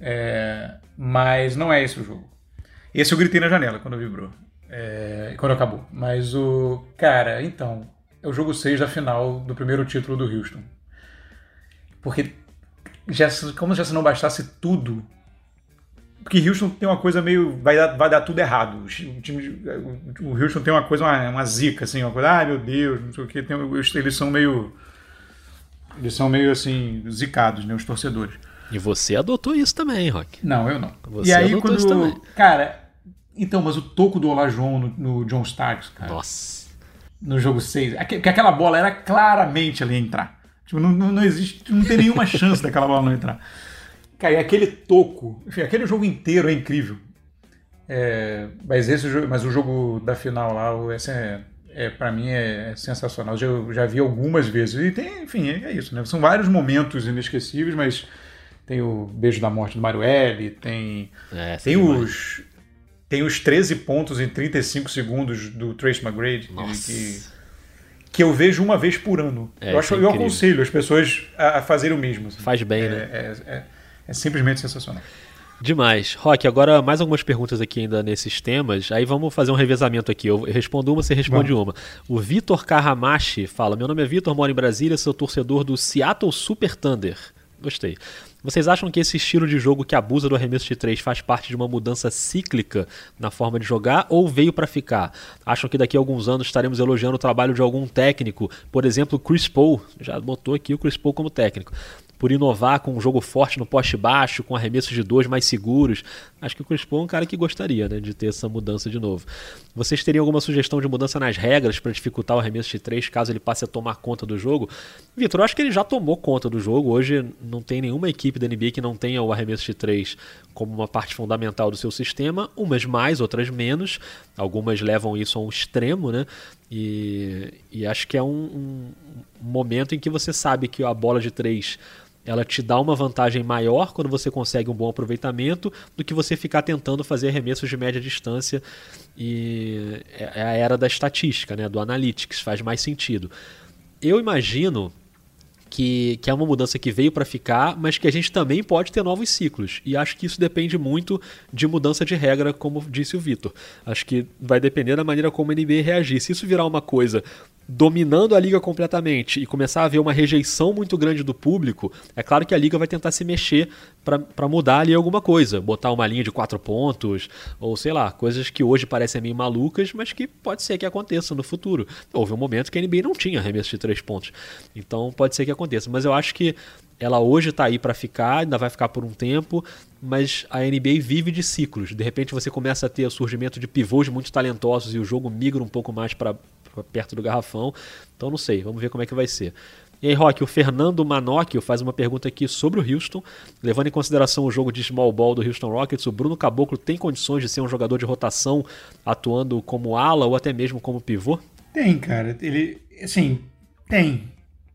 É, mas não é esse o jogo. Esse eu gritei na janela quando vibrou. É, quando acabou. Mas o. Cara, então. É o jogo 6 da final do primeiro título do Houston. Porque. Já, se- como já se não bastasse tudo. Porque Houston tem uma coisa meio. Vai dar, vai dar tudo errado. O time, o- Houston tem uma coisa, uma, uma zica, assim, uma coisa. Ai meu Deus, não sei o que. Tem, eles são meio. Eles são meio assim, zicados, né? Os torcedores.
E você adotou isso também, Rock.
Não, eu não.
Você
e aí
adotou isso também.
quando. Cara, então, mas o toco do Olá João no, no John Starks, cara,
Nossa.
No jogo 6, aque- porque aquela bola era claramente ali entrar. Tipo, não, não, existe, não tem nenhuma chance daquela bola não entrar. Cara, e aquele toco, enfim, aquele jogo inteiro é incrível. É, mas esse jogo, mas o jogo da final lá, o- esse é, é para mim é, é sensacional. Eu já, já vi algumas vezes e tem, enfim, é, é isso, né? São vários momentos inesquecíveis, mas tem o beijo da morte do Mario L, tem
É,
tem
demais.
os tem os 13 pontos em 35 segundos do Trace McGrady que,
Nossa.
que, que eu vejo uma vez por ano.
É,
eu acho
é
eu
incrível.
aconselho as pessoas a, a fazerem o mesmo. assim.
Faz bem,
é,
né?
é, é- é simplesmente sensacional.
Demais. Rock, agora mais algumas perguntas aqui ainda nesses temas. Aí vamos fazer um revezamento aqui. Eu respondo uma, você responde uma. O Vitor Carramachi fala: Meu nome é Vitor, moro em Brasília, sou torcedor do Seattle Super Thunder. Gostei. Vocês acham que esse estilo de jogo que abusa do arremesso de três faz parte de uma mudança cíclica na forma de jogar ou veio para ficar? Acham que daqui a alguns anos estaremos elogiando o trabalho de algum técnico, por exemplo, Chris Paul, já botou aqui o Chris Paul como técnico, por inovar com um jogo forte no poste baixo, com arremessos de dois mais seguros? Acho que o Chris Paul é um cara que gostaria né, de ter essa mudança de novo. Vocês teriam alguma sugestão de mudança nas regras para dificultar o arremesso de três caso ele passe a tomar conta do jogo? Vitor, eu acho que ele já tomou conta do jogo. Hoje não tem nenhuma equipe da NBA que não tenha o arremesso de três como uma parte fundamental do seu sistema, umas mais, outras menos. Algumas levam isso a um extremo, né? E, e acho que é um, um momento em que você sabe que a bola de três ela te dá uma vantagem maior quando você consegue um bom aproveitamento do que você ficar tentando fazer arremessos de média distância e é é a era da estatística, né, do analytics, faz mais sentido. Eu imagino que, que é uma mudança que veio para ficar, mas que a gente também pode ter novos ciclos. E acho que isso depende muito de mudança de regra, como disse o Vitor. Acho que vai depender da maneira como a NBA reagir. Se isso virar uma coisa dominando a liga completamente e começar a haver uma rejeição muito grande do público, é claro que a liga vai tentar se mexer para mudar ali alguma coisa, botar uma linha de quatro pontos, ou sei lá, coisas que hoje parecem meio malucas, mas que pode ser que aconteça no futuro. Houve um momento que a NBA não tinha arremesso de três pontos, então pode ser que aconteça, mas eu acho que ela hoje está aí para ficar, ainda vai ficar por um tempo, mas a NBA vive de ciclos. De repente você começa a ter o surgimento de pivôs muito talentosos e o jogo migra um pouco mais para perto do garrafão. Então não sei, vamos ver como é que vai ser. E aí, Rock, o Fernando Manocchio faz uma pergunta aqui sobre o Houston. Levando em consideração o jogo de small ball do Houston Rockets, o Bruno Caboclo tem condições de ser um jogador de rotação, atuando como ala ou até mesmo como pivô?
Tem, cara. Ele, assim, tem.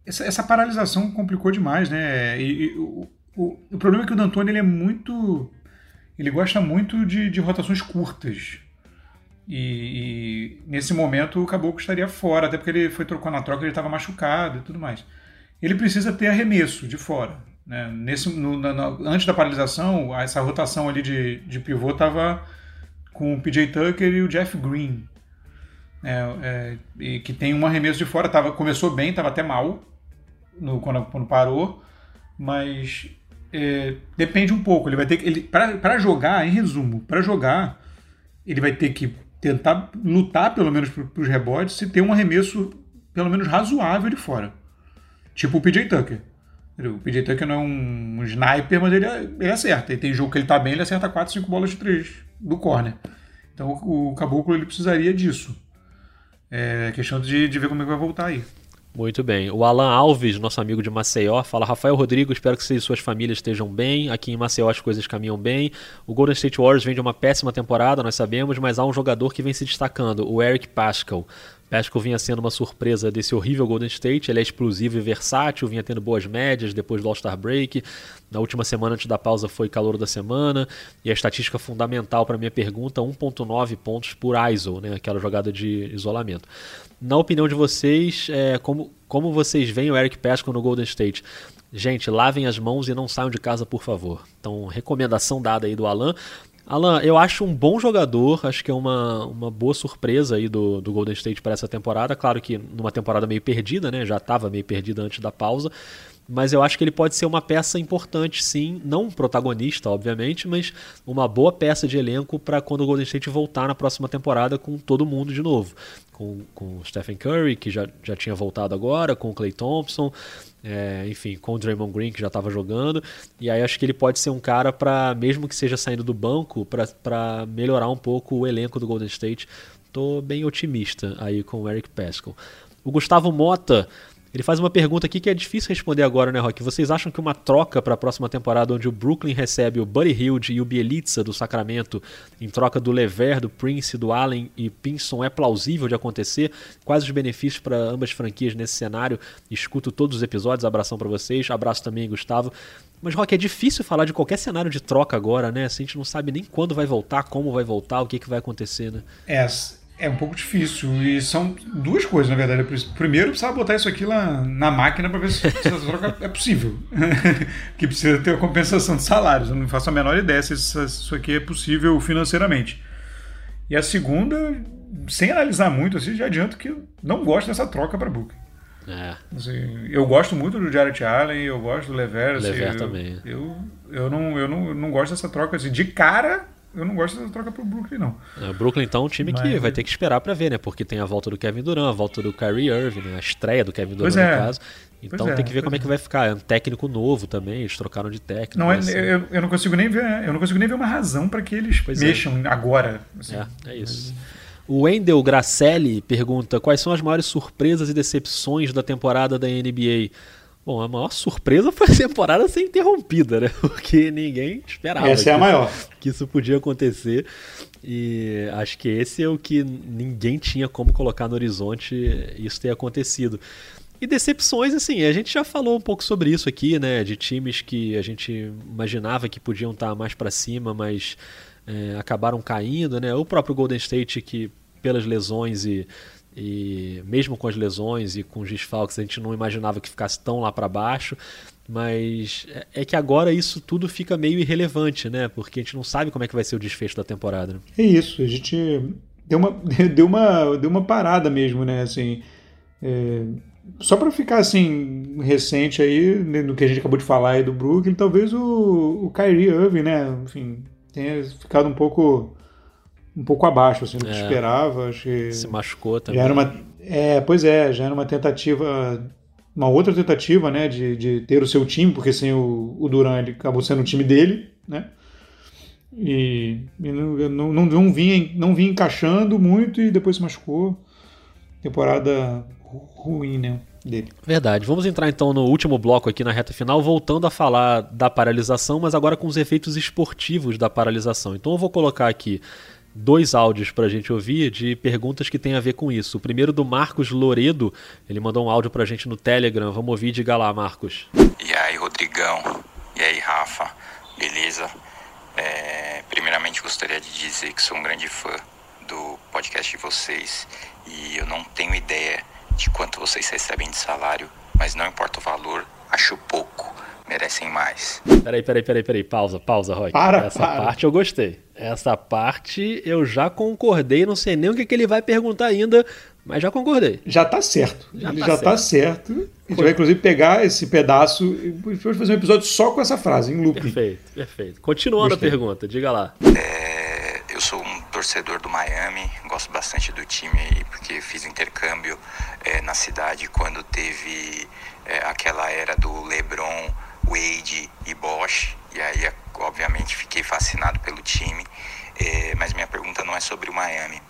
Essa, essa paralisação complicou demais, né? E, e o, o, o problema é que o D'Antoni ele é muito, ele gosta muito de, de rotações curtas. E, e nesse momento o Caboclo estaria fora, até porque ele foi trocou na troca, ele estava machucado e tudo mais. Ele precisa ter arremesso de fora. Né? Nesse, no, na, na, antes da paralisação, essa rotação ali de, de pivô estava com o PJ Tucker e o Jeff Green. É, é, e que tem um arremesso de fora, tava, começou bem, estava até mal no, quando, quando parou, mas é, depende um pouco. Ele vai ter que. Para jogar, em resumo, para jogar, ele vai ter que tentar lutar pelo menos para os rebotes e ter um arremesso pelo menos razoável de fora. Tipo o PJ Tucker. O PJ Tucker não é um, sniper, mas ele, ele acerta. E tem jogo que ele tá bem, ele acerta 4, 5 bolas de 3 do corner. Então o, Caboclo ele precisaria disso. É questão de, de ver como é que vai voltar aí.
Muito bem. O Alan Alves, nosso amigo de Maceió, fala: Rafael Rodrigo, espero que vocês e suas famílias estejam bem. Aqui em Maceió as coisas caminham bem. O Golden State Warriors vem de uma péssima temporada, nós sabemos, mas há um jogador que vem se destacando, o Eric Pascal. Pascal vinha sendo uma surpresa desse horrível Golden State. Ele é explosivo e versátil, vinha tendo boas médias depois do All-Star Break. Na última semana antes da pausa foi calor da semana. E a estatística fundamental para minha pergunta: 1,9 pontos por ISO, né, aquela jogada de isolamento. Na opinião de vocês, é, como, como vocês veem o Eric Pascal no Golden State? Gente, lavem as mãos e não saiam de casa, por favor. Então, recomendação dada aí do Alan. Alan, eu acho um bom jogador, acho que é uma, uma boa surpresa aí do, do Golden State para essa temporada. Claro que numa temporada meio perdida, né? Já estava meio perdida antes da pausa. Mas eu acho que ele pode ser uma peça importante, sim. Não um protagonista, obviamente, mas uma boa peça de elenco para quando o Golden State voltar na próxima temporada com todo mundo de novo. Com, com o Stephen Curry, que já, já tinha voltado agora, com o Clay Thompson. É, enfim, com o Draymond Green que já estava jogando. E aí acho que ele pode ser um cara para, mesmo que seja saindo do banco, para melhorar um pouco o elenco do Golden State. Tô bem otimista aí com o Eric Pascal. O Gustavo Mota ele faz uma pergunta aqui que é difícil responder agora, né, Rock? Vocês acham que uma troca para a próxima temporada, onde o Brooklyn recebe o Buddy Hilde e o Bielitsa do Sacramento, em troca do Lever, do Prince, do Allen e Pinson, é plausível de acontecer? Quais os benefícios para ambas franquias nesse cenário? Escuto todos os episódios, abração para vocês, abraço também, Gustavo. Mas, Rock, é difícil falar de qualquer cenário de troca agora, né? Assim, a gente não sabe nem quando vai voltar, como vai voltar, o que, que vai acontecer, né?
É, é um pouco difícil. E são duas coisas, na verdade. Primeiro, precisava botar isso aqui lá na máquina para ver se essa troca é possível. que precisa ter a compensação de salários. Eu não faço a menor ideia se isso aqui é possível financeiramente. E a segunda, sem analisar muito, assim, já adianto que eu não gosto dessa troca para Booker. É. Assim, eu gosto muito do Jared Allen, eu gosto do Lever.
Assim, Lever
eu,
também.
Eu, eu, não, eu, não, não gosto dessa troca. Assim, de cara, eu não gosto dessa troca pro Brooklyn, não.
É, o Brooklyn, então, é um time Mas... que vai ter que esperar para ver, né? Porque tem a volta do Kevin Durant, a volta do Kyrie Irving, né? a estreia do Kevin Durant, é. no caso. Então é, tem que ver como é que vai ficar. É um técnico novo também, eles trocaram de técnico.
Não, é, assim. eu, eu, não consigo nem ver, eu não consigo nem ver uma razão para que eles pois é. mexam agora.
Assim. É, é isso. O Wendel Gracelli pergunta quais são as maiores surpresas e decepções da temporada da NBA. Bom, a maior surpresa foi a temporada ser interrompida, né? Porque ninguém esperava.
Essa é a maior.
Que isso podia acontecer. E acho que esse é o que ninguém tinha como colocar no horizonte isso ter acontecido. E decepções, assim, a gente já falou um pouco sobre isso aqui, né? De times que a gente imaginava que podiam estar mais para cima, mas é, acabaram caindo, né? O próprio Golden State, que pelas lesões e e mesmo com as lesões e com os desfalques, a gente não imaginava que ficasse tão lá para baixo. Mas é, é que agora isso tudo fica meio irrelevante, né? Porque a gente não sabe como é que vai ser o desfecho da temporada. Né?
É isso, a gente deu uma, deu uma, deu uma parada mesmo, né? Assim, é, só para ficar assim recente aí, né, no que a gente acabou de falar aí do Brooklyn, talvez o, o Kyrie Irving, né? Enfim, tenha ficado um pouco um pouco abaixo assim, do que é, esperava. Acho que
se machucou também.
Já era uma, é, pois é, já era uma tentativa, uma outra tentativa, né, de, de ter o seu time, porque sem o, o Duran ele acabou sendo o time dele, né? E, e não, não, não, vinha, não vinha encaixando muito e depois se machucou. Temporada ruim, né? Dele.
Verdade. Vamos entrar então no último bloco aqui na reta final, voltando a falar da paralisação, mas agora com os efeitos esportivos da paralisação. Então eu vou colocar aqui dois áudios para a gente ouvir de perguntas que tem a ver com isso. O primeiro do Marcos Loredo, ele mandou um áudio para a gente no Telegram. Vamos ouvir, diga lá, Marcos.
E aí, Rodrigão? E aí, Rafa? Beleza? É, primeiramente, gostaria de dizer que sou um grande fã do podcast de vocês e eu não tenho ideia de quanto vocês recebem de salário, mas não importa o valor, acho pouco merecem mais.
Peraí, peraí, peraí, peraí, pausa, pausa, Roy.
Para,
Essa
para.
parte eu gostei. Essa parte eu já concordei, não sei nem o que, que ele vai perguntar ainda, mas já concordei.
Já tá certo. Já ele tá já tá certo. tá certo. A gente vai, inclusive, pegar esse pedaço e fazer um episódio só com essa frase, em looping.
Perfeito, perfeito. Continuando Gostei. a pergunta, diga lá.
É, eu sou um torcedor do Miami, gosto bastante do time aí, porque fiz intercâmbio é, na cidade quando teve é, aquela era do LeBron Wade e Bosch. E aí, obviamente, fiquei fascinado pelo time. É, mas minha pergunta não é sobre o Miami.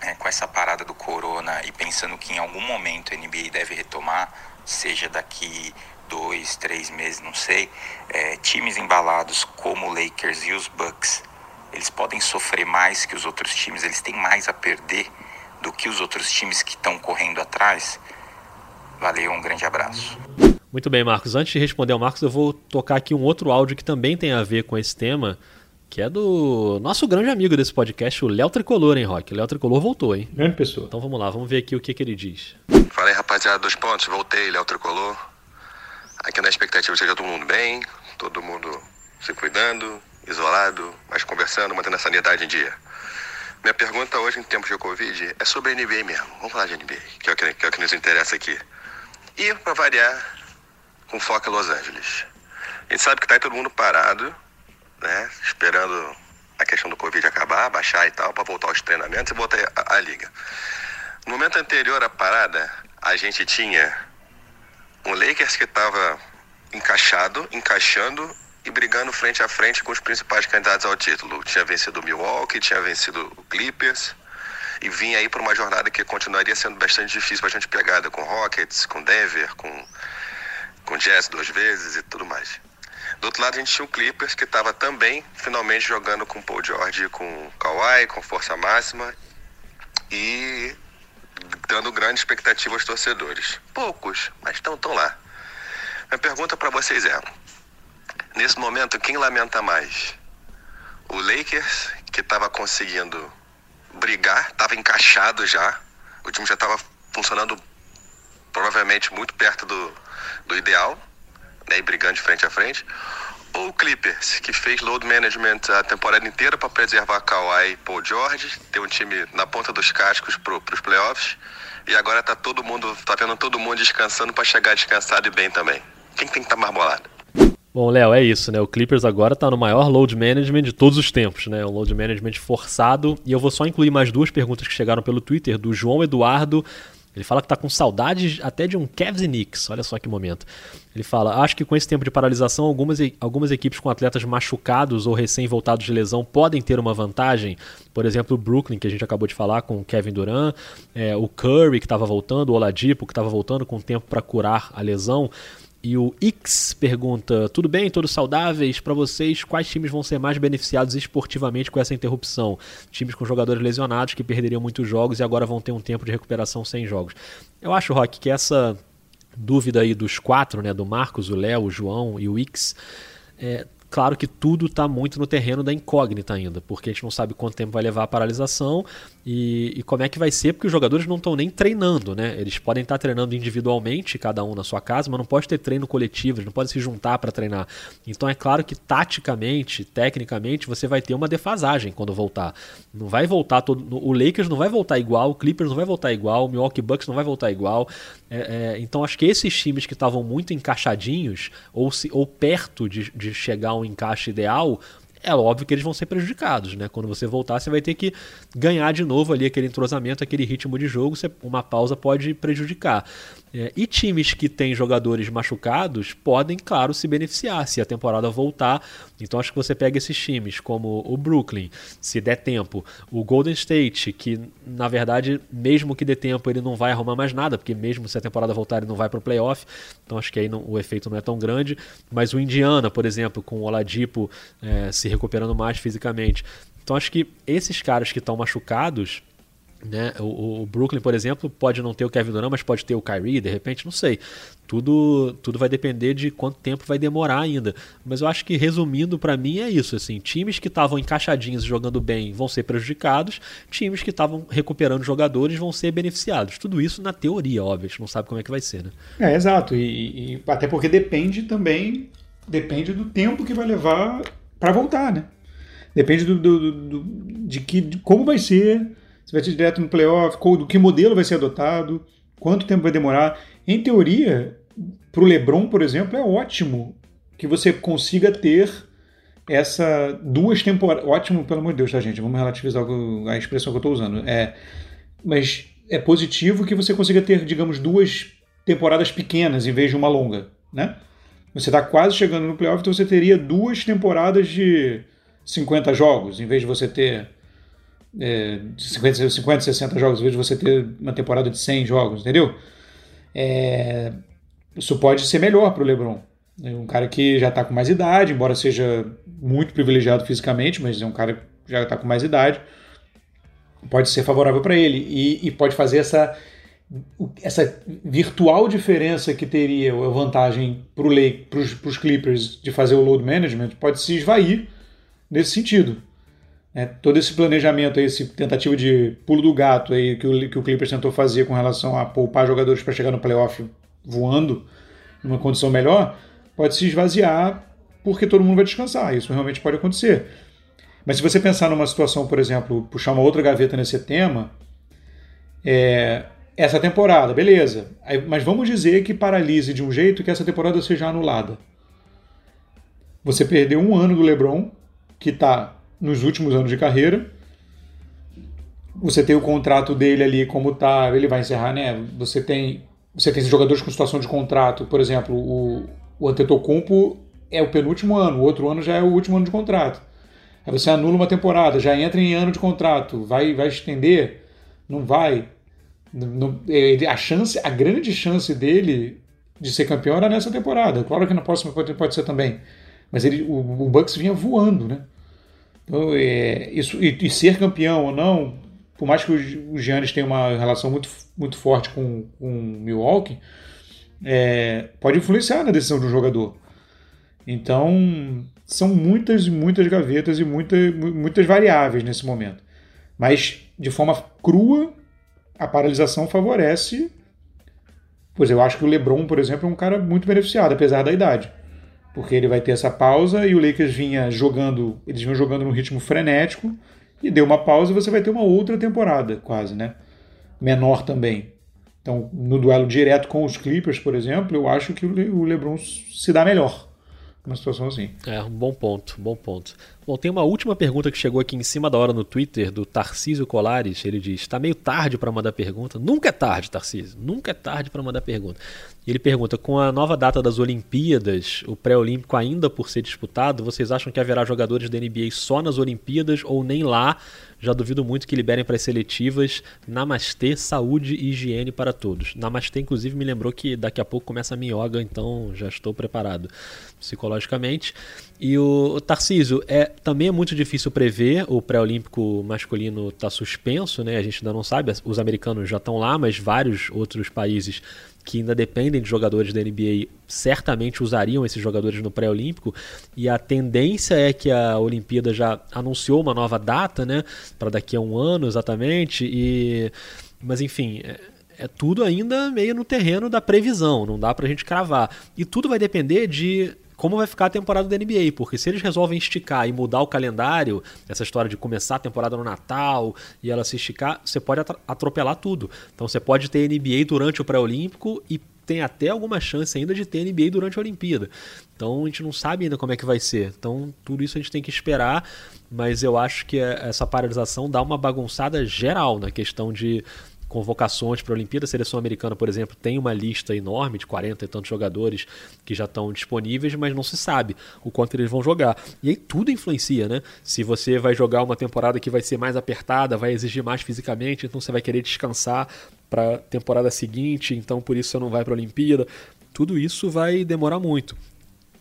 É, com essa parada do corona e pensando que em algum momento a NBA deve retomar, seja daqui dois, três meses, não sei, é, times embalados como o Lakers e os Bucks, eles podem sofrer mais que os outros times, eles têm mais a perder do que os outros times que estão correndo atrás. Valeu, um grande abraço.
Muito bem, Marcos. Antes de responder ao Marcos, eu vou tocar aqui um outro áudio que também tem a ver com esse tema, que é do nosso grande amigo desse podcast, o Léo Tricolor, hein, Rock? O Léo Tricolor voltou, hein?
Grande pessoa.
Então vamos lá, vamos ver aqui o que, que ele diz.
Fala aí, rapaziada, dois pontos. Voltei, Léo Tricolor. Aqui na expectativa seja todo mundo bem, todo mundo se cuidando, isolado, mas conversando, mantendo a sanidade em dia. Minha pergunta hoje, em tempos de Covid, é sobre a NBA mesmo. Vamos falar de NBA, que é o que, que, é o que nos interessa aqui. E, para variar, com foco em Los Angeles. A gente sabe que tá aí todo mundo parado, né? Esperando a questão do Covid acabar, baixar e tal, para voltar aos treinamentos e voltar a, a liga. No momento anterior à parada, a gente tinha um Lakers que estava encaixado, encaixando e brigando frente a frente com os principais candidatos ao título. Tinha vencido o Milwaukee, tinha vencido o Clippers e vinha aí para uma jornada que continuaria sendo bastante difícil, bastante pegada com Rockets, com Denver, com com Jazz duas vezes e tudo mais. Do outro lado a gente tinha o Clippers que estava também finalmente jogando com Paul George, com Kawhi, com força máxima e dando grande expectativa aos torcedores. Poucos, mas estão tão lá. Minha pergunta para vocês é: nesse momento quem lamenta mais? O Lakers que estava conseguindo brigar, estava encaixado já, o time já estava funcionando provavelmente muito perto do, do ideal, né, e brigando de frente a frente, ou o Clippers, que fez load management a temporada inteira para preservar Kawhi e Paul George, ter um time na ponta dos cascos para os playoffs, e agora tá todo mundo, tá vendo todo mundo descansando para chegar descansado e bem também. Quem tem que estar tá mais bolado?
Bom, Léo, é isso, né? O Clippers agora está no maior load management de todos os tempos, né? Um load management forçado. E eu vou só incluir mais duas perguntas que chegaram pelo Twitter, do João Eduardo ele fala que está com saudades até de um Cavs e Knicks. Olha só que momento. Ele fala: Acho que com esse tempo de paralisação, algumas, algumas equipes com atletas machucados ou recém-voltados de lesão podem ter uma vantagem. Por exemplo, o Brooklyn, que a gente acabou de falar com o Kevin Durant, é, o Curry, que estava voltando, o Oladipo, que estava voltando com tempo para curar a lesão. E o X pergunta: Tudo bem, todos saudáveis? Para vocês, quais times vão ser mais beneficiados esportivamente com essa interrupção? Times com jogadores lesionados que perderiam muitos jogos e agora vão ter um tempo de recuperação sem jogos. Eu acho, Rock, que essa dúvida aí dos quatro, né, do Marcos, o Léo, o João e o X, é, claro que tudo está muito no terreno da incógnita ainda, porque a gente não sabe quanto tempo vai levar a paralisação e, e como é que vai ser, porque os jogadores não estão nem treinando, né? Eles podem estar treinando individualmente, cada um na sua casa, mas não pode ter treino coletivo, eles não podem se juntar para treinar. Então é claro que taticamente, tecnicamente, você vai ter uma defasagem quando voltar. Não vai voltar todo. O Lakers não vai voltar igual, o Clippers não vai voltar igual, o Milwaukee Bucks não vai voltar igual. É, é, então acho que esses times que estavam muito encaixadinhos, ou, se, ou perto de, de chegar a um encaixe ideal, é óbvio que eles vão ser prejudicados, né? Quando você voltar, você vai ter que ganhar de novo ali aquele entrosamento, aquele ritmo de jogo, uma pausa pode prejudicar. É, e times que têm jogadores machucados podem, claro, se beneficiar se a temporada voltar. Então acho que você pega esses times, como o Brooklyn, se der tempo, o Golden State, que na verdade, mesmo que dê tempo, ele não vai arrumar mais nada, porque mesmo se a temporada voltar, ele não vai para o playoff. Então acho que aí não, o efeito não é tão grande. Mas o Indiana, por exemplo, com o Oladipo é, se recuperando mais fisicamente. Então acho que esses caras que estão machucados né? O, o, Brooklyn, por exemplo, pode não ter o Kevin Durant, mas pode ter o Kyrie, de repente, não sei. Tudo, tudo vai depender de quanto tempo vai demorar ainda. Mas eu acho que, resumindo, para mim é isso. Assim, times que estavam encaixadinhos jogando bem vão ser prejudicados, times que estavam recuperando jogadores vão ser beneficiados. Tudo isso na teoria, óbvio. A gente não sabe como é que vai ser, né?
É, exato. E, e até porque depende também depende do tempo que vai levar para voltar, né? Depende do, do, do, de, que, de como vai ser se vai ser direto no playoff, do que modelo vai ser adotado, quanto tempo vai demorar. Em teoria, para o LeBron, por exemplo, é ótimo que você consiga ter essa duas temporadas. Ótimo, pelo amor de Deus, tá, gente? Vamos relativizar a expressão que eu estou usando. É, mas é positivo que você consiga ter, digamos, duas temporadas pequenas em vez de uma longa, né? Você está quase chegando no playoff, então você teria duas temporadas de 50 jogos, em vez de você ter é, 50, 50, 60 jogos, em vez de você ter uma temporada de 100 jogos, entendeu? É, isso pode ser melhor para o LeBron. É um cara que já está com mais idade, embora seja muito privilegiado fisicamente, mas é um cara que já está com mais idade. Pode ser favorável para ele e, e, pode fazer essa, essa virtual diferença que teria a vantagem para os Clippers de fazer o load management pode se esvair nesse sentido. É, todo esse planejamento, esse tentativa de pulo do gato aí que o, que o Clippers tentou fazer com relação a poupar jogadores para chegar no playoff voando numa condição melhor, pode se esvaziar porque todo mundo vai descansar. Isso realmente pode acontecer. Mas se você pensar numa situação, por exemplo, puxar uma outra gaveta nesse tema, é, essa temporada, beleza. Aí, mas vamos dizer que paralise de um jeito que essa temporada seja anulada. Você perdeu um ano do LeBron, que está nos últimos anos de carreira. Você tem o contrato dele ali como tá, ele vai encerrar, né? Você tem, você tem jogadores com situação de contrato, por exemplo, o, o Antetokounmpo é o penúltimo ano, o outro ano já é o último ano de contrato. Aí você anula uma temporada, já entra em ano de contrato, vai, vai estender? Não vai. Não, a chance, a grande chance dele de ser campeão era nessa temporada. Claro que na próxima pode, pode ser também. Mas ele, o, o Bucks vinha voando, né? Então, é, isso, e, e, ser campeão ou não, por mais que o, Giannis tenha uma relação muito, muito forte com, com Milwaukee, é, pode influenciar na decisão do jogador. Então, são muitas e muitas gavetas e muita, muitas variáveis nesse momento. Mas, de forma crua, a paralisação favorece. Pois eu acho que o LeBron, por exemplo, é um cara muito beneficiado, apesar da idade. Porque ele vai ter essa pausa e o Lakers vinha jogando, eles vinham jogando num ritmo frenético e deu uma pausa e você vai ter uma outra temporada, quase, né? Menor também. Então, no duelo direto com os Clippers, por exemplo, eu acho que o LeBron se dá melhor numa situação assim.
É, um bom ponto, bom ponto. Bom, tem uma última pergunta que chegou aqui em cima da hora no Twitter, do Tarcísio Colares. Ele diz: está meio tarde para mandar pergunta. Nunca é tarde, Tarcísio. Nunca é tarde para mandar pergunta. Ele pergunta: com a nova data das Olimpíadas, o pré-olímpico ainda por ser disputado, vocês acham que haverá jogadores da NBA só nas Olimpíadas ou nem lá? Já duvido muito que liberem para as seletivas. Namastê, saúde e higiene para todos. Namastê, inclusive, me lembrou que daqui a pouco começa a minhoga, então já estou preparado psicologicamente. E o, Tarcísio, é, também é muito difícil prever, o pré-olímpico masculino está suspenso, né? a gente ainda não sabe, os americanos já estão lá, mas vários outros países que ainda dependem de jogadores da NBA certamente usariam esses jogadores no pré-olímpico. E a tendência é que a Olimpíada já anunciou uma nova data, né, para daqui a um ano exatamente e mas enfim é, é tudo ainda meio no terreno da previsão, não dá para a gente cravar. E tudo vai depender de como vai ficar a temporada da NBA, porque se eles resolvem esticar e mudar o calendário, essa história de começar a temporada no Natal e ela se esticar, você pode atropelar tudo. Então você pode ter NBA durante o pré-olímpico e tem até alguma chance ainda de ter NBA durante a Olimpíada. Então a gente não sabe ainda como é que vai ser. Então tudo isso a gente tem que esperar, mas eu acho que essa paralisação dá uma bagunçada geral na questão de convocações para a Olimpíada. A seleção americana, por exemplo, tem uma lista enorme de 40 e tantos jogadores que já estão disponíveis, mas não se sabe o quanto eles vão jogar. E aí tudo influencia, né? Se você vai jogar uma temporada que vai ser mais apertada, vai exigir mais fisicamente, então você vai querer descansar para a temporada seguinte, então por isso você não vai para a Olimpíada. Tudo isso vai demorar muito.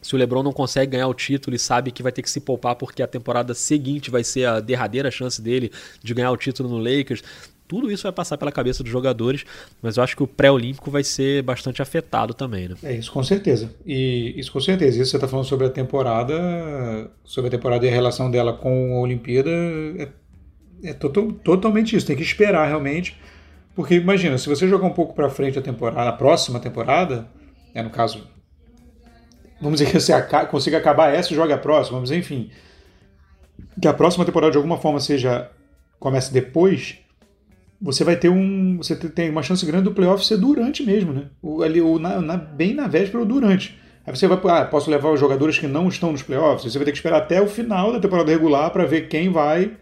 Se o LeBron não consegue ganhar o título e sabe que vai ter que se poupar porque a temporada seguinte vai ser a derradeira chance dele de ganhar o título no Lakers, tudo isso vai passar pela cabeça dos jogadores, mas eu acho que o pré-olímpico vai ser bastante afetado também, né?
É isso com certeza. E isso com certeza. Isso você está falando sobre a temporada, sobre a temporada e a relação dela com a Olimpíada, é, é to totalmente isso. Tem que esperar realmente, porque imagina, se você jogar um pouco para frente a temporada, a próxima temporada, né, no caso, vamos dizer que você consiga acabar essa e joga a próxima, dizer, enfim, que a próxima temporada de alguma forma seja comece depois você vai ter um. Você tem uma chance grande do playoff ser durante mesmo, né? O, ali, o, na, na, bem na véspera ou durante. Aí você vai. Ah, posso levar os jogadores que não estão nos playoffs? Você vai ter que esperar até o final da temporada regular para ver quem vai.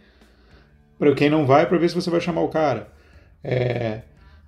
para quem não vai, para ver se você vai chamar o cara. É,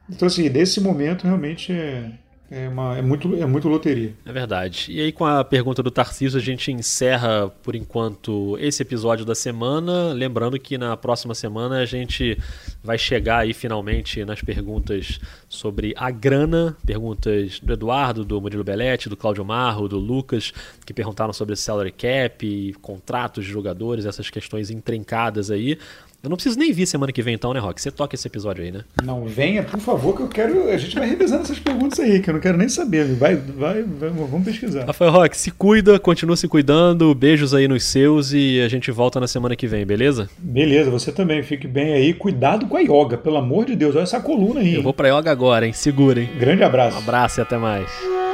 então, assim, nesse momento realmente é, É, uma, é, muito, é muito loteria.
É verdade. E aí, com a pergunta do Tarcísio, a gente encerra, por enquanto, esse episódio da semana. Lembrando que na próxima semana a gente vai chegar aí finalmente nas perguntas sobre a grana. Perguntas do Eduardo, do Murilo Belletti, do Cláudio Marro, do Lucas, que perguntaram sobre salary cap, contratos de jogadores, essas questões intrincadas aí. Eu não preciso nem vir semana que vem, então, né, Rock? Você toca esse episódio aí, né?
Não, venha, por favor, que eu quero. A gente vai revisando essas perguntas aí, que eu não quero nem saber. Vai, vai, vai vamos pesquisar.
Rafael Rock, se cuida, continua se cuidando. Beijos aí nos seus e a gente volta na semana que vem, beleza?
Beleza, você também. Fique bem aí. Cuidado com a yoga, pelo amor de Deus. Olha essa coluna aí.
Eu vou pra yoga agora, hein? Segura, hein?
Grande abraço.
Um abraço e até mais.